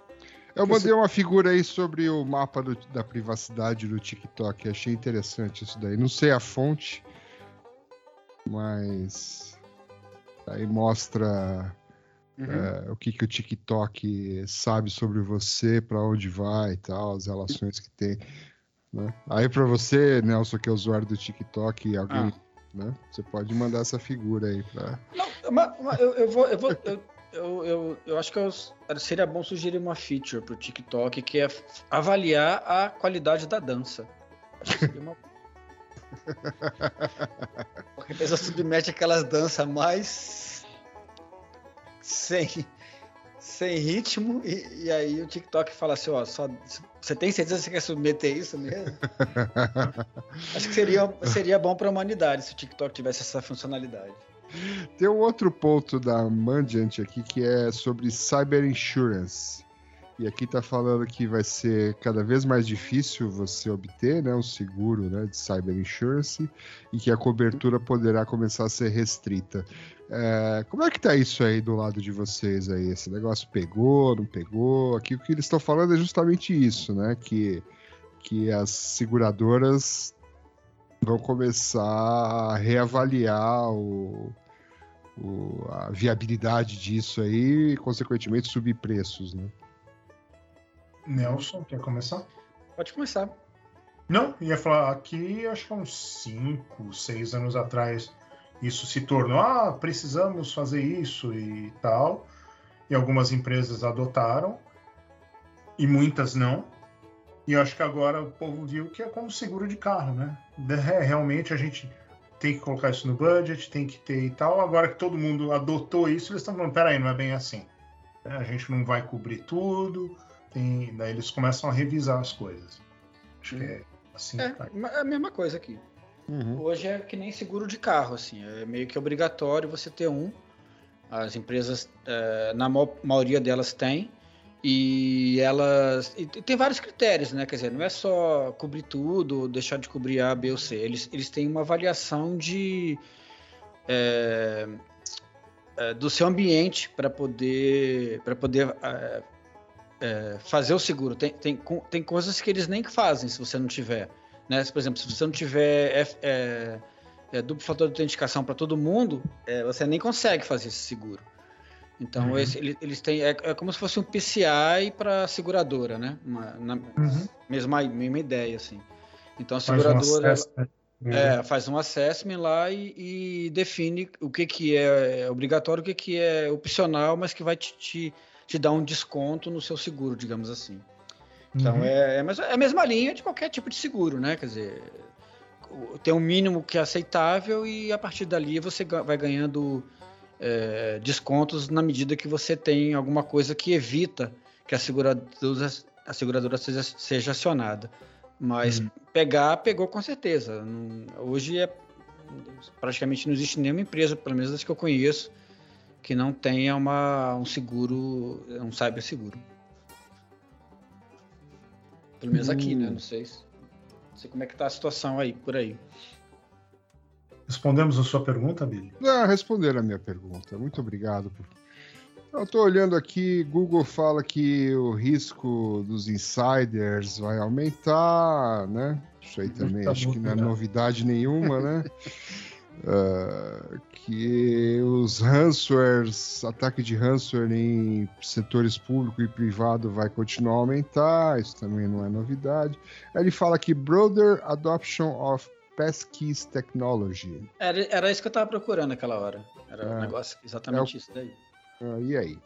Eu mandei uma figura aí sobre o mapa do- da privacidade do TikTok. Achei interessante isso daí. Não sei a fonte, mas aí mostra Uhum. é, o que, que o TikTok sabe sobre você, para onde vai e tal, as relações que tem. né? Aí para você, Nelson, que é usuário do TikTok, alguém, né? Você pode mandar essa figura aí para. Não, uma- uma- eu, eu vou, eu, vou eu, eu, eu, eu acho que eu- seria bom sugerir uma feature pro TikTok que é avaliar a qualidade da dança. Acho que seria uma... Porque a pessoa submete aquelas danças mais sem, sem ritmo e, e aí o TikTok fala assim, ó, só, você tem certeza que você quer submeter isso mesmo? Acho que seria, seria bom para a humanidade se o TikTok tivesse essa funcionalidade. Tem um outro ponto da Mandiant aqui que é sobre cyber insurance. E aqui está falando que vai ser cada vez mais difícil você obter né, um seguro né, de cyber insurance e que a cobertura poderá começar a ser restrita. É, como é que tá isso aí do lado de vocês aí? Esse negócio pegou, não pegou? Aqui o que eles estão falando é justamente isso, né? Que, que as seguradoras vão começar a reavaliar o, o, a viabilidade disso aí e, consequentemente, subir preços, né? Nelson, quer começar? Pode começar. Não, ia falar aqui, acho que há uns 5, 6 anos atrás, isso se tornou, ah, precisamos fazer isso e tal. E algumas empresas adotaram, e muitas não. E acho que agora o povo viu que é como seguro de carro, né? É, realmente a gente tem que colocar isso no budget, tem que ter e tal. Agora que todo mundo adotou isso, eles estão falando, peraí, não é bem assim. A gente não vai cobrir tudo, tem, daí eles começam a revisar as coisas. Acho que é assim. É, tá. é a mesma coisa aqui. Uhum. Hoje é que nem seguro de carro, assim, é meio que obrigatório você ter um. As empresas, é, na maioria delas têm, e elas. E tem vários critérios, né? Quer dizer, não é só cobrir tudo, deixar de cobrir A, B ou C. Eles, eles têm uma avaliação de. É, é, do seu ambiente para poder, pra poder é, é, fazer o seguro. Tem, tem, tem coisas que eles nem fazem se você não tiver. Né? Por exemplo, se você não tiver é, é, duplo fator de autenticação para todo mundo, é, você nem consegue fazer esse seguro. Então, uhum. esse, eles, eles, têm. É, é, como se fosse um PCI para seguradora, né? Uma, na, uhum. mesma, mesma ideia, assim. Então, a seguradora. Faz um, uhum. é, faz um assessment lá e, e, define o que, que é obrigatório, o que, que é opcional, mas que vai te, te, te dar um desconto no seu seguro, digamos assim. Então, uhum. é, é, é a mesma linha de qualquer tipo de seguro, né? Quer dizer, tem um mínimo que é aceitável e a partir dali você vai ganhando é, descontos na medida que você tem alguma coisa que evita que a seguradora, a seguradora seja, seja acionada. Mas uhum. pegar, pegou com certeza. hoje é praticamente não existe nenhuma empresa, pelo menos das que eu conheço, que não tenha uma, um seguro, um cyber seguro. Pelo menos aqui, né? Não sei, não sei como é que tá a situação aí, por aí. Respondemos a sua pergunta, Billy? Não, responderam a minha pergunta. Muito obrigado. Eu estou olhando aqui, Google fala que o risco dos insiders vai aumentar, né? Isso aí também acho que não é novidade nenhuma, né? Uh, que os ransomwares, ataque de ransomware em setores público e privado vai continuar a aumentar, isso também não é novidade. Aí ele fala que broader adoption of passkeys technology. Era, era isso que eu estava procurando naquela hora. Era é, um negócio exatamente é o... isso daí. Uh, e aí?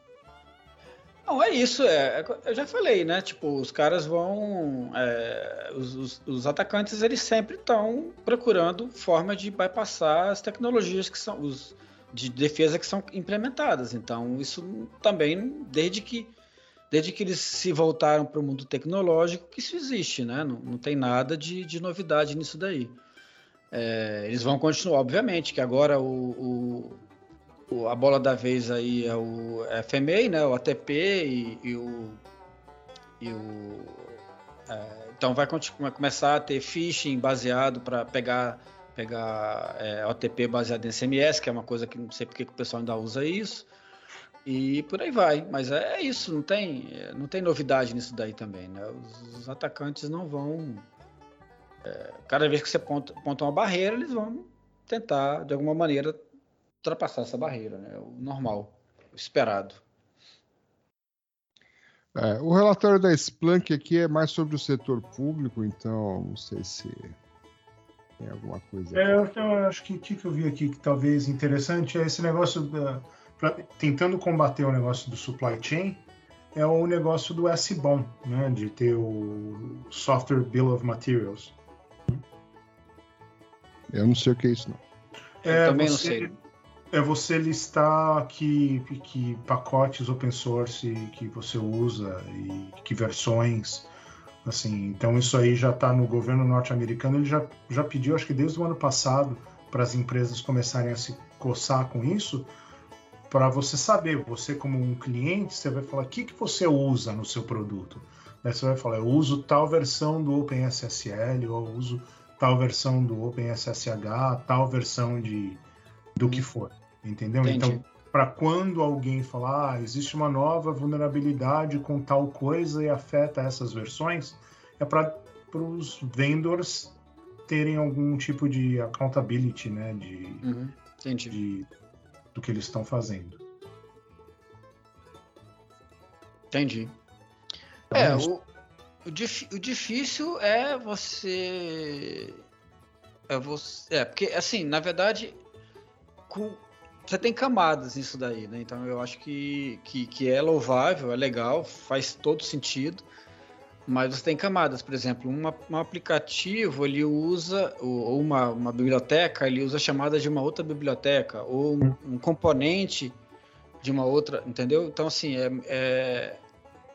Não, é isso, é, é, eu já falei, né? Tipo, os caras vão. É, os, os, os, atacantes eles sempre estão procurando forma de bypassar as tecnologias que são. Os, de defesa que são implementadas. Então, isso também, desde que, desde que eles se voltaram para o mundo tecnológico, que isso existe, né? Não, não tem nada de, de novidade nisso daí. É, eles vão continuar, obviamente, que agora o, a bola da vez aí é o FMA, né, o ATP e, e o, e o é, então vai, começar a ter phishing baseado para pegar pegar é, OTP baseado em SMS, que é uma coisa que não sei porque que o pessoal ainda usa isso. E por aí vai, mas é, é isso, não tem, não tem novidade nisso daí também, né? Os, os atacantes não vão. É, cada vez que você ponta, ponta uma barreira, eles vão tentar, de alguma maneira, ultrapassar essa barreira, né? O normal, o esperado. É, o relatório da Splunk aqui é mais sobre o setor público, então não sei se tem alguma coisa. É, eu, acho que o que, que eu vi aqui que talvez interessante é esse negócio da, pra, tentando combater o negócio do supply chain é o negócio do S-BOM, né, de ter o Software Bill of Materials. Eu não sei o que é isso não. É, também você, não sei é você listar que, que pacotes open source que você usa e que versões. Assim, então isso aí já está no governo norte-americano. Ele já, já pediu, acho que desde o ano passado, para as empresas começarem a se coçar com isso, para você saber, você como um cliente, você vai falar o que, que você usa no seu produto. Você vai falar, eu uso tal versão do OpenSSL, ou eu uso tal versão do OpenSSH, tal versão de do que for, entendeu? Entendi. Então, para quando alguém falar, ah, existe uma nova vulnerabilidade com tal coisa e afeta essas versões, é para os vendors terem algum tipo de accountability, né, de, Uhum. Entendi. de do que eles estão fazendo. Entendi. Então, É, isso- o, o, dif- o difícil é você. É você. É, porque, assim, na verdade, com- você tem camadas nisso daí, né? Então eu acho que, que, que é louvável, é legal, faz todo sentido. Mas você tem camadas, por exemplo, uma- um aplicativo ele usa, ou uma, uma biblioteca, ele usa chamadas de uma outra biblioteca, ou um, um componente de uma outra, entendeu? Então, assim, é, é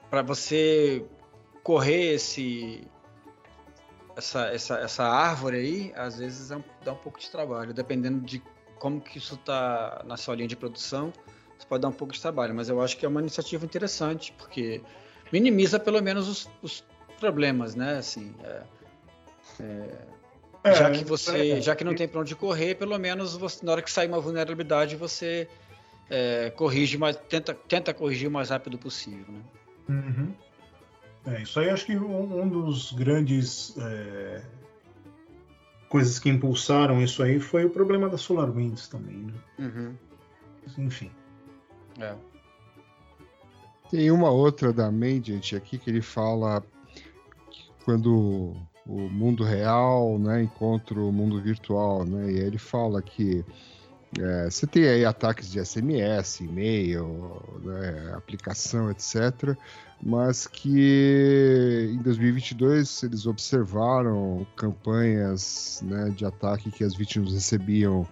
para você correr esse essa, essa, essa árvore aí, às vezes é um- dá um pouco de trabalho, dependendo de como que isso está na sua linha de produção, isso pode dar um pouco de trabalho, mas eu acho que é uma iniciativa interessante, porque minimiza pelo menos os, os problemas, né? Assim, é, É, já que você, é, já que não tem para onde correr, pelo menos você, na hora que sair uma vulnerabilidade, você é, corrige mais, tenta, tenta corrigir o mais rápido possível, né? Uhum. É, isso aí acho que um, um dos grandes é, coisas que impulsaram isso aí foi o problema da SolarWinds também, né? Uhum. Enfim. É. Tem uma outra da Mendiant aqui que ele fala que quando o mundo real né, encontra o mundo virtual, né? E aí ele fala que é, você tem aí ataques de SMS, e-mail, né, aplicação, etc. Mas que em 2022 eles observaram campanhas né, de ataque que as vítimas recebiam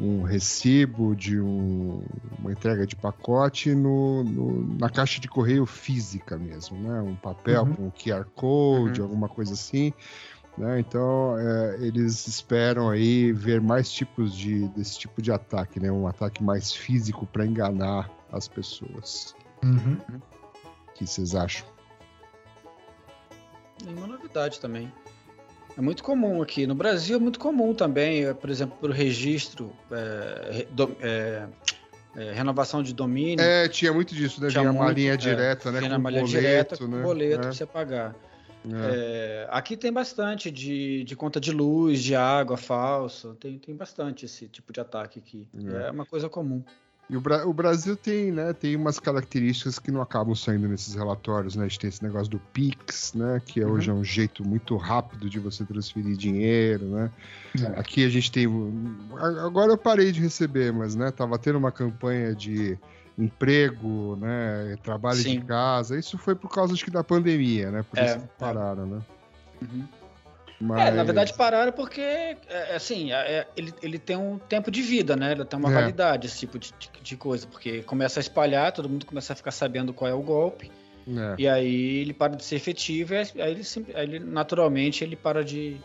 um recibo de um- uma entrega de pacote no, no- na caixa de correio física mesmo, né? Um papel Uhum. com QR Code, Uhum. alguma coisa assim. Né? Então, é, eles esperam aí ver mais tipos de, desse tipo de ataque, né? Um ataque mais físico para enganar as pessoas. Uhum. O que vocês acham? Nenhuma novidade também. É muito comum aqui. No Brasil é muito comum também, é, por exemplo, para o registro, é, do- é, é, renovação de domínio. É, tinha muito disso, né? tinha Vinha uma muito, linha é, direta, né? vinha Com uma linha boleto, direta com né? boleto É, para você pagar. É. É, aqui tem bastante de, de conta de luz, de água falso. Tem, tem bastante esse tipo de ataque aqui. É. É, uma coisa comum. E o, Bra- o Brasil tem, né, tem umas características que não acabam saindo nesses relatórios, né? A gente tem esse negócio do Pix, né? Que é, hoje é um jeito muito rápido de você transferir dinheiro, né? É. Aqui a gente tem. Agora eu parei de receber, mas né, tava tendo uma campanha de emprego, né? Trabalho Sim. de casa. Isso foi por causa acho que da pandemia, né? Por É, isso que pararam, né? Uhum. Mas... É, na verdade pararam porque, é, é, assim, é, é, ele, ele tem um tempo de vida, né? Ele tem uma É. validade, esse tipo de, de- coisa, porque começa a espalhar, todo mundo começa a ficar sabendo qual é o golpe, É. e aí ele para de ser efetivo, e aí ele, aí ele, naturalmente ele para de,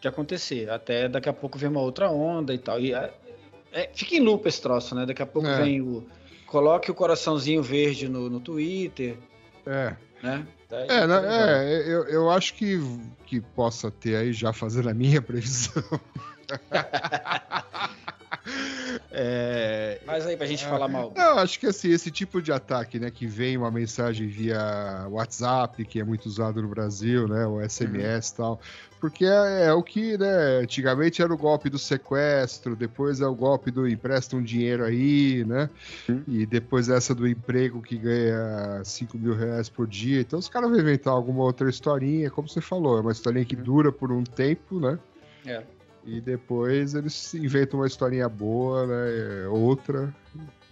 de acontecer, até daqui a pouco vem uma outra onda e tal. E é, é, fica em loop esse troço, né? Daqui a pouco É. vem o. Coloque o coraçãozinho verde no, no Twitter, é. né? Daí- É, é, eu, eu acho que, que possa ter aí, já fazendo a minha previsão. é, Faz aí pra gente falar mal. não, acho que assim, esse tipo de ataque, né, que vem uma mensagem via WhatsApp, que é muito usado no Brasil, né, o SMS e tal, porque é, é o que, né, antigamente era o golpe do sequestro, depois é o golpe do empresta um dinheiro aí, né, e depois essa do emprego que ganha 5 mil reais por dia, então os caras vão inventar alguma outra historinha, como você falou, é uma historinha que dura por um tempo, né, É. e depois eles inventam uma historinha boa, né? outra,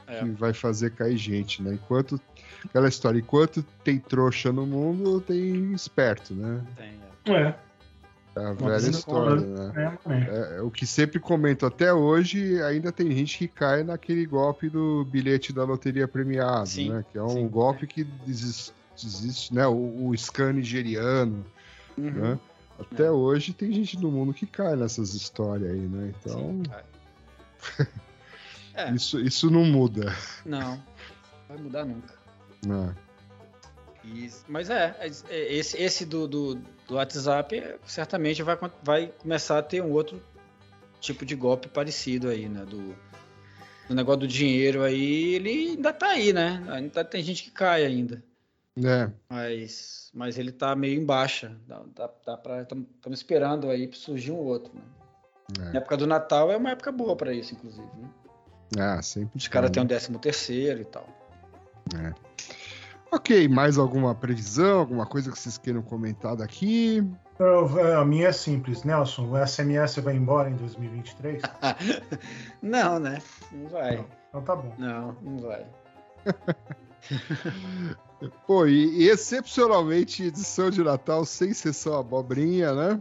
É. que vai fazer cair gente, né? Enquanto. Aquela história, enquanto tem trouxa no mundo, tem esperto, né? Tem, é. É, É a Uma velha história, né? é, é. É, o que sempre comento até hoje, ainda tem gente que cai naquele golpe do bilhete da loteria premiado, Sim, né? Que é um sim. golpe que existe, existe né? O, o scan nigeriano, Uhum. né? Até hoje tem gente do mundo que cai nessas histórias aí, né? Então, Sim. É. Isso, isso não muda. Não, vai mudar nunca. né? Mas é, é, esse, esse do, do, do WhatsApp é, certamente vai, vai começar a ter um outro tipo de golpe parecido aí, né? Do, do negócio do dinheiro aí, ele ainda tá aí, né? Ainda tem gente que cai ainda. É, Mas, mas ele tá meio em baixa. Dá, dá, dá pra, Estamos esperando aí pra surgir um outro. Né? é. Na época do Natal é uma época boa pra isso, inclusive. Né? Ah, sempre. Os caras têm um décimo terceiro e tal. É. Ok, mais alguma previsão, alguma coisa que vocês queiram comentar daqui? Eu- a minha é simples, Nelson. O SMS vai embora em 2023? não, né? Não vai. Então tá bom. Não, não vai. Pô, e, e excepcionalmente edição de Natal sem sessão abobrinha, né?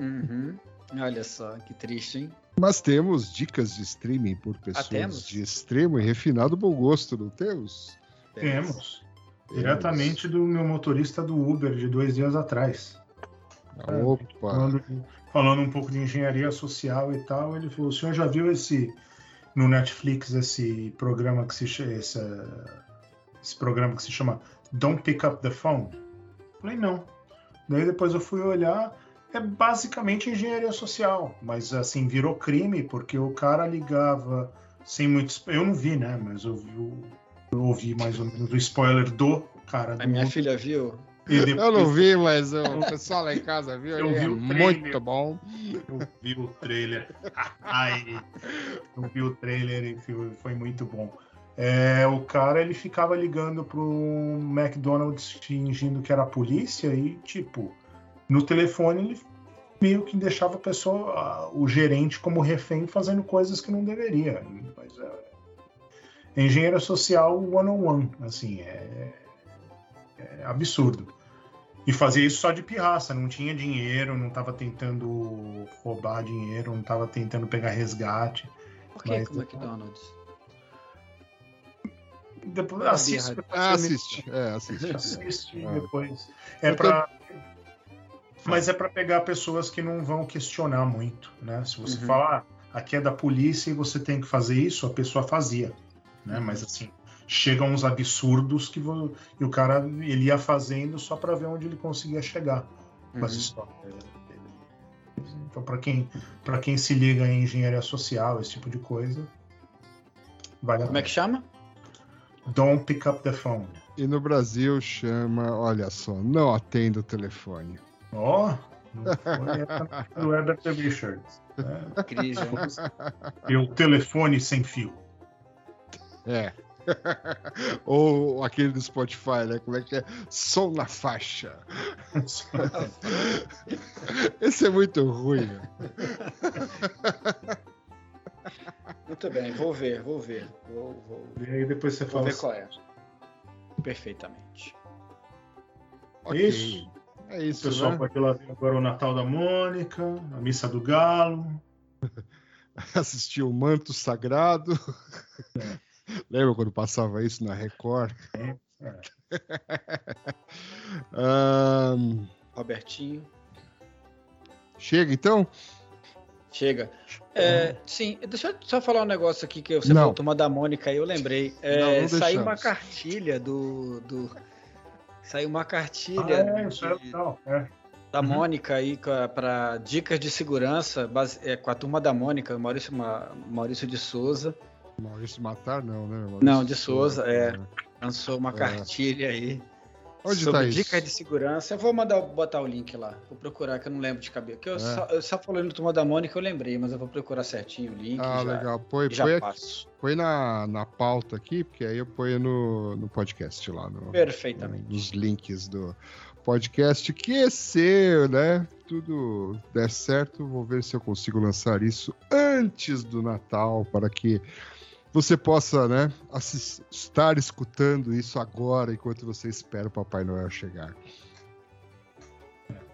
Uhum. Olha só, que triste, hein? Mas temos dicas de streaming por pessoas temos? de extremo e refinado bom gosto, não temos? Temos. Diretamente do meu motorista do Uber de dois dias atrás. Opa! Falando, falando um pouco de engenharia social e tal, ele falou: o senhor já viu esse no Netflix esse programa que se chama esse, esse programa que se chama Don't Pick Up the Phone? Falei, não. Daí depois eu fui olhar, é basicamente engenharia social, mas assim, virou crime porque o cara ligava sem muito. Eu não vi, né? Mas eu, vi, o- eu ouvi mais ou menos o spoiler do cara do A minha Uber. filha viu. E depois- Eu não vi, mas o pessoal lá em casa viu. Eu ele vi é o muito trailer. bom. Eu vi o trailer. Ai, eu vi o trailer e foi- foi muito bom. É, o cara ele ficava ligando pro McDonald's fingindo que era a polícia e tipo no telefone ele meio que deixava a pessoa, a- o gerente como refém fazendo coisas que não deveria. Mas é, é engenheiro social one on one, assim é, é absurdo. E fazia isso só de pirraça, não tinha dinheiro, não estava tentando roubar dinheiro, não estava tentando pegar resgate. Por que Mas- com o McDonald's? Depois assiste, depois Ah, assiste, é, assiste. assiste Ah. depois. É Eu tô- para mas é para pegar pessoas que não vão questionar muito, né? Se você Uhum. falar, ah, aqui é da polícia e você tem que fazer isso, a pessoa fazia, né? Mas assim, chegam uns absurdos que vo- e o cara ele ia fazendo só para ver onde ele conseguia chegar com Uhum. história. Então, para quem para quem se liga em engenharia social, esse tipo de coisa, vale a Como é que chama? Don't pick up the phone. E no Brasil chama, olha só, não atenda o telefone. Ó, não foi essa do Herbert Richards. né? Cris, hein? E o telefone sem fio. É. Ou aquele do Spotify, né? Como é que é? Som na faixa. Esse é muito ruim, né? Muito bem, vou ver, vou ver. Vou, vou, E aí depois você vou fala ver assim, qual é. Perfeitamente. Ok. Isso. É o isso, pessoal né? pode ir lá ver agora o Natal da Mônica, a Missa do Galo. Assistir o Manto Sagrado. Lembra quando passava isso na Record? É. Ahn, Robertinho. chega então? Chega. É, sim, deixa eu só falar um negócio aqui que você Não. falou, turma da Mônica, aí eu lembrei. É, Não, não saiu uma cartilha do. do saiu uma Ah, cartilha é, isso é de- legal. É. da Uhum. Mônica aí para dicas de segurança base- é, com a turma da Mônica, Maurício, Ma- Maurício de Souza. Maurício Matar, não, né? Maurício Não, de Souza, é. né? lançou uma É. cartilha aí Onde sobre tá isso? dicas de segurança. Eu vou mandar botar o link lá. Vou procurar que eu não lembro de cabeça. Que eu, É. só, eu só falando do turma da Mônica eu lembrei, mas eu vou procurar certinho o link. Ah, já, legal. Põe, já põe, passo. põe na, na pauta aqui, porque aí eu ponho no, no podcast lá. No, Perfeitamente. nos links do podcast, que se, né, tudo der certo, vou ver se eu consigo lançar isso antes do Natal, para que você possa, né, estar escutando isso agora, enquanto você espera o Papai Noel chegar.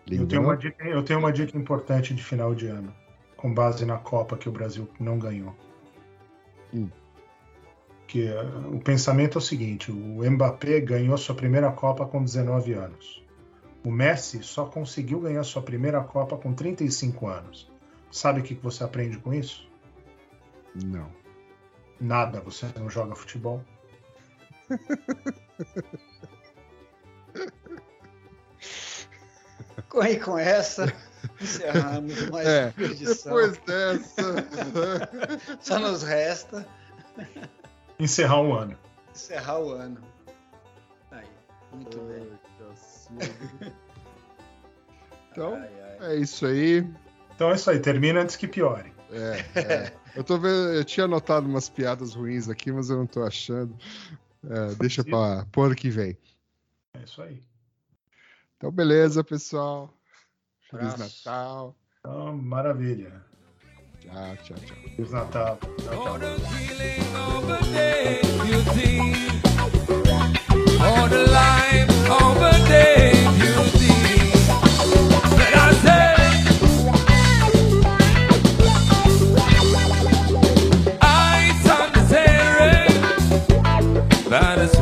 Eu tenho, uma dica, eu tenho uma dica importante de final de ano, com base na Copa que o Brasil não ganhou. Hum. Que eh, o pensamento é o seguinte: o Mbappé ganhou sua primeira Copa com 19 anos. O Messi só conseguiu ganhar sua primeira Copa com 35 anos. Sabe o que que você aprende com isso? Não. Nada, você não joga futebol. E com essa, encerramos mais É, uma edição. depois dessa. Só nos resta Encerrar um ano. encerrar o ano. Aí, muito bem. Cacilda. Então, Ai, ai. é isso aí. Então é isso aí, termina antes que piore. É, é. Eu tô vendo, eu tinha anotado umas piadas ruins aqui, mas eu não tô achando. É, deixa para por que vem. É isso aí. Então, beleza, pessoal. Feliz Praço. Natal. Então, maravilha. Tchau, tchau, tchau. Feliz Natal. Tchau, tchau. That is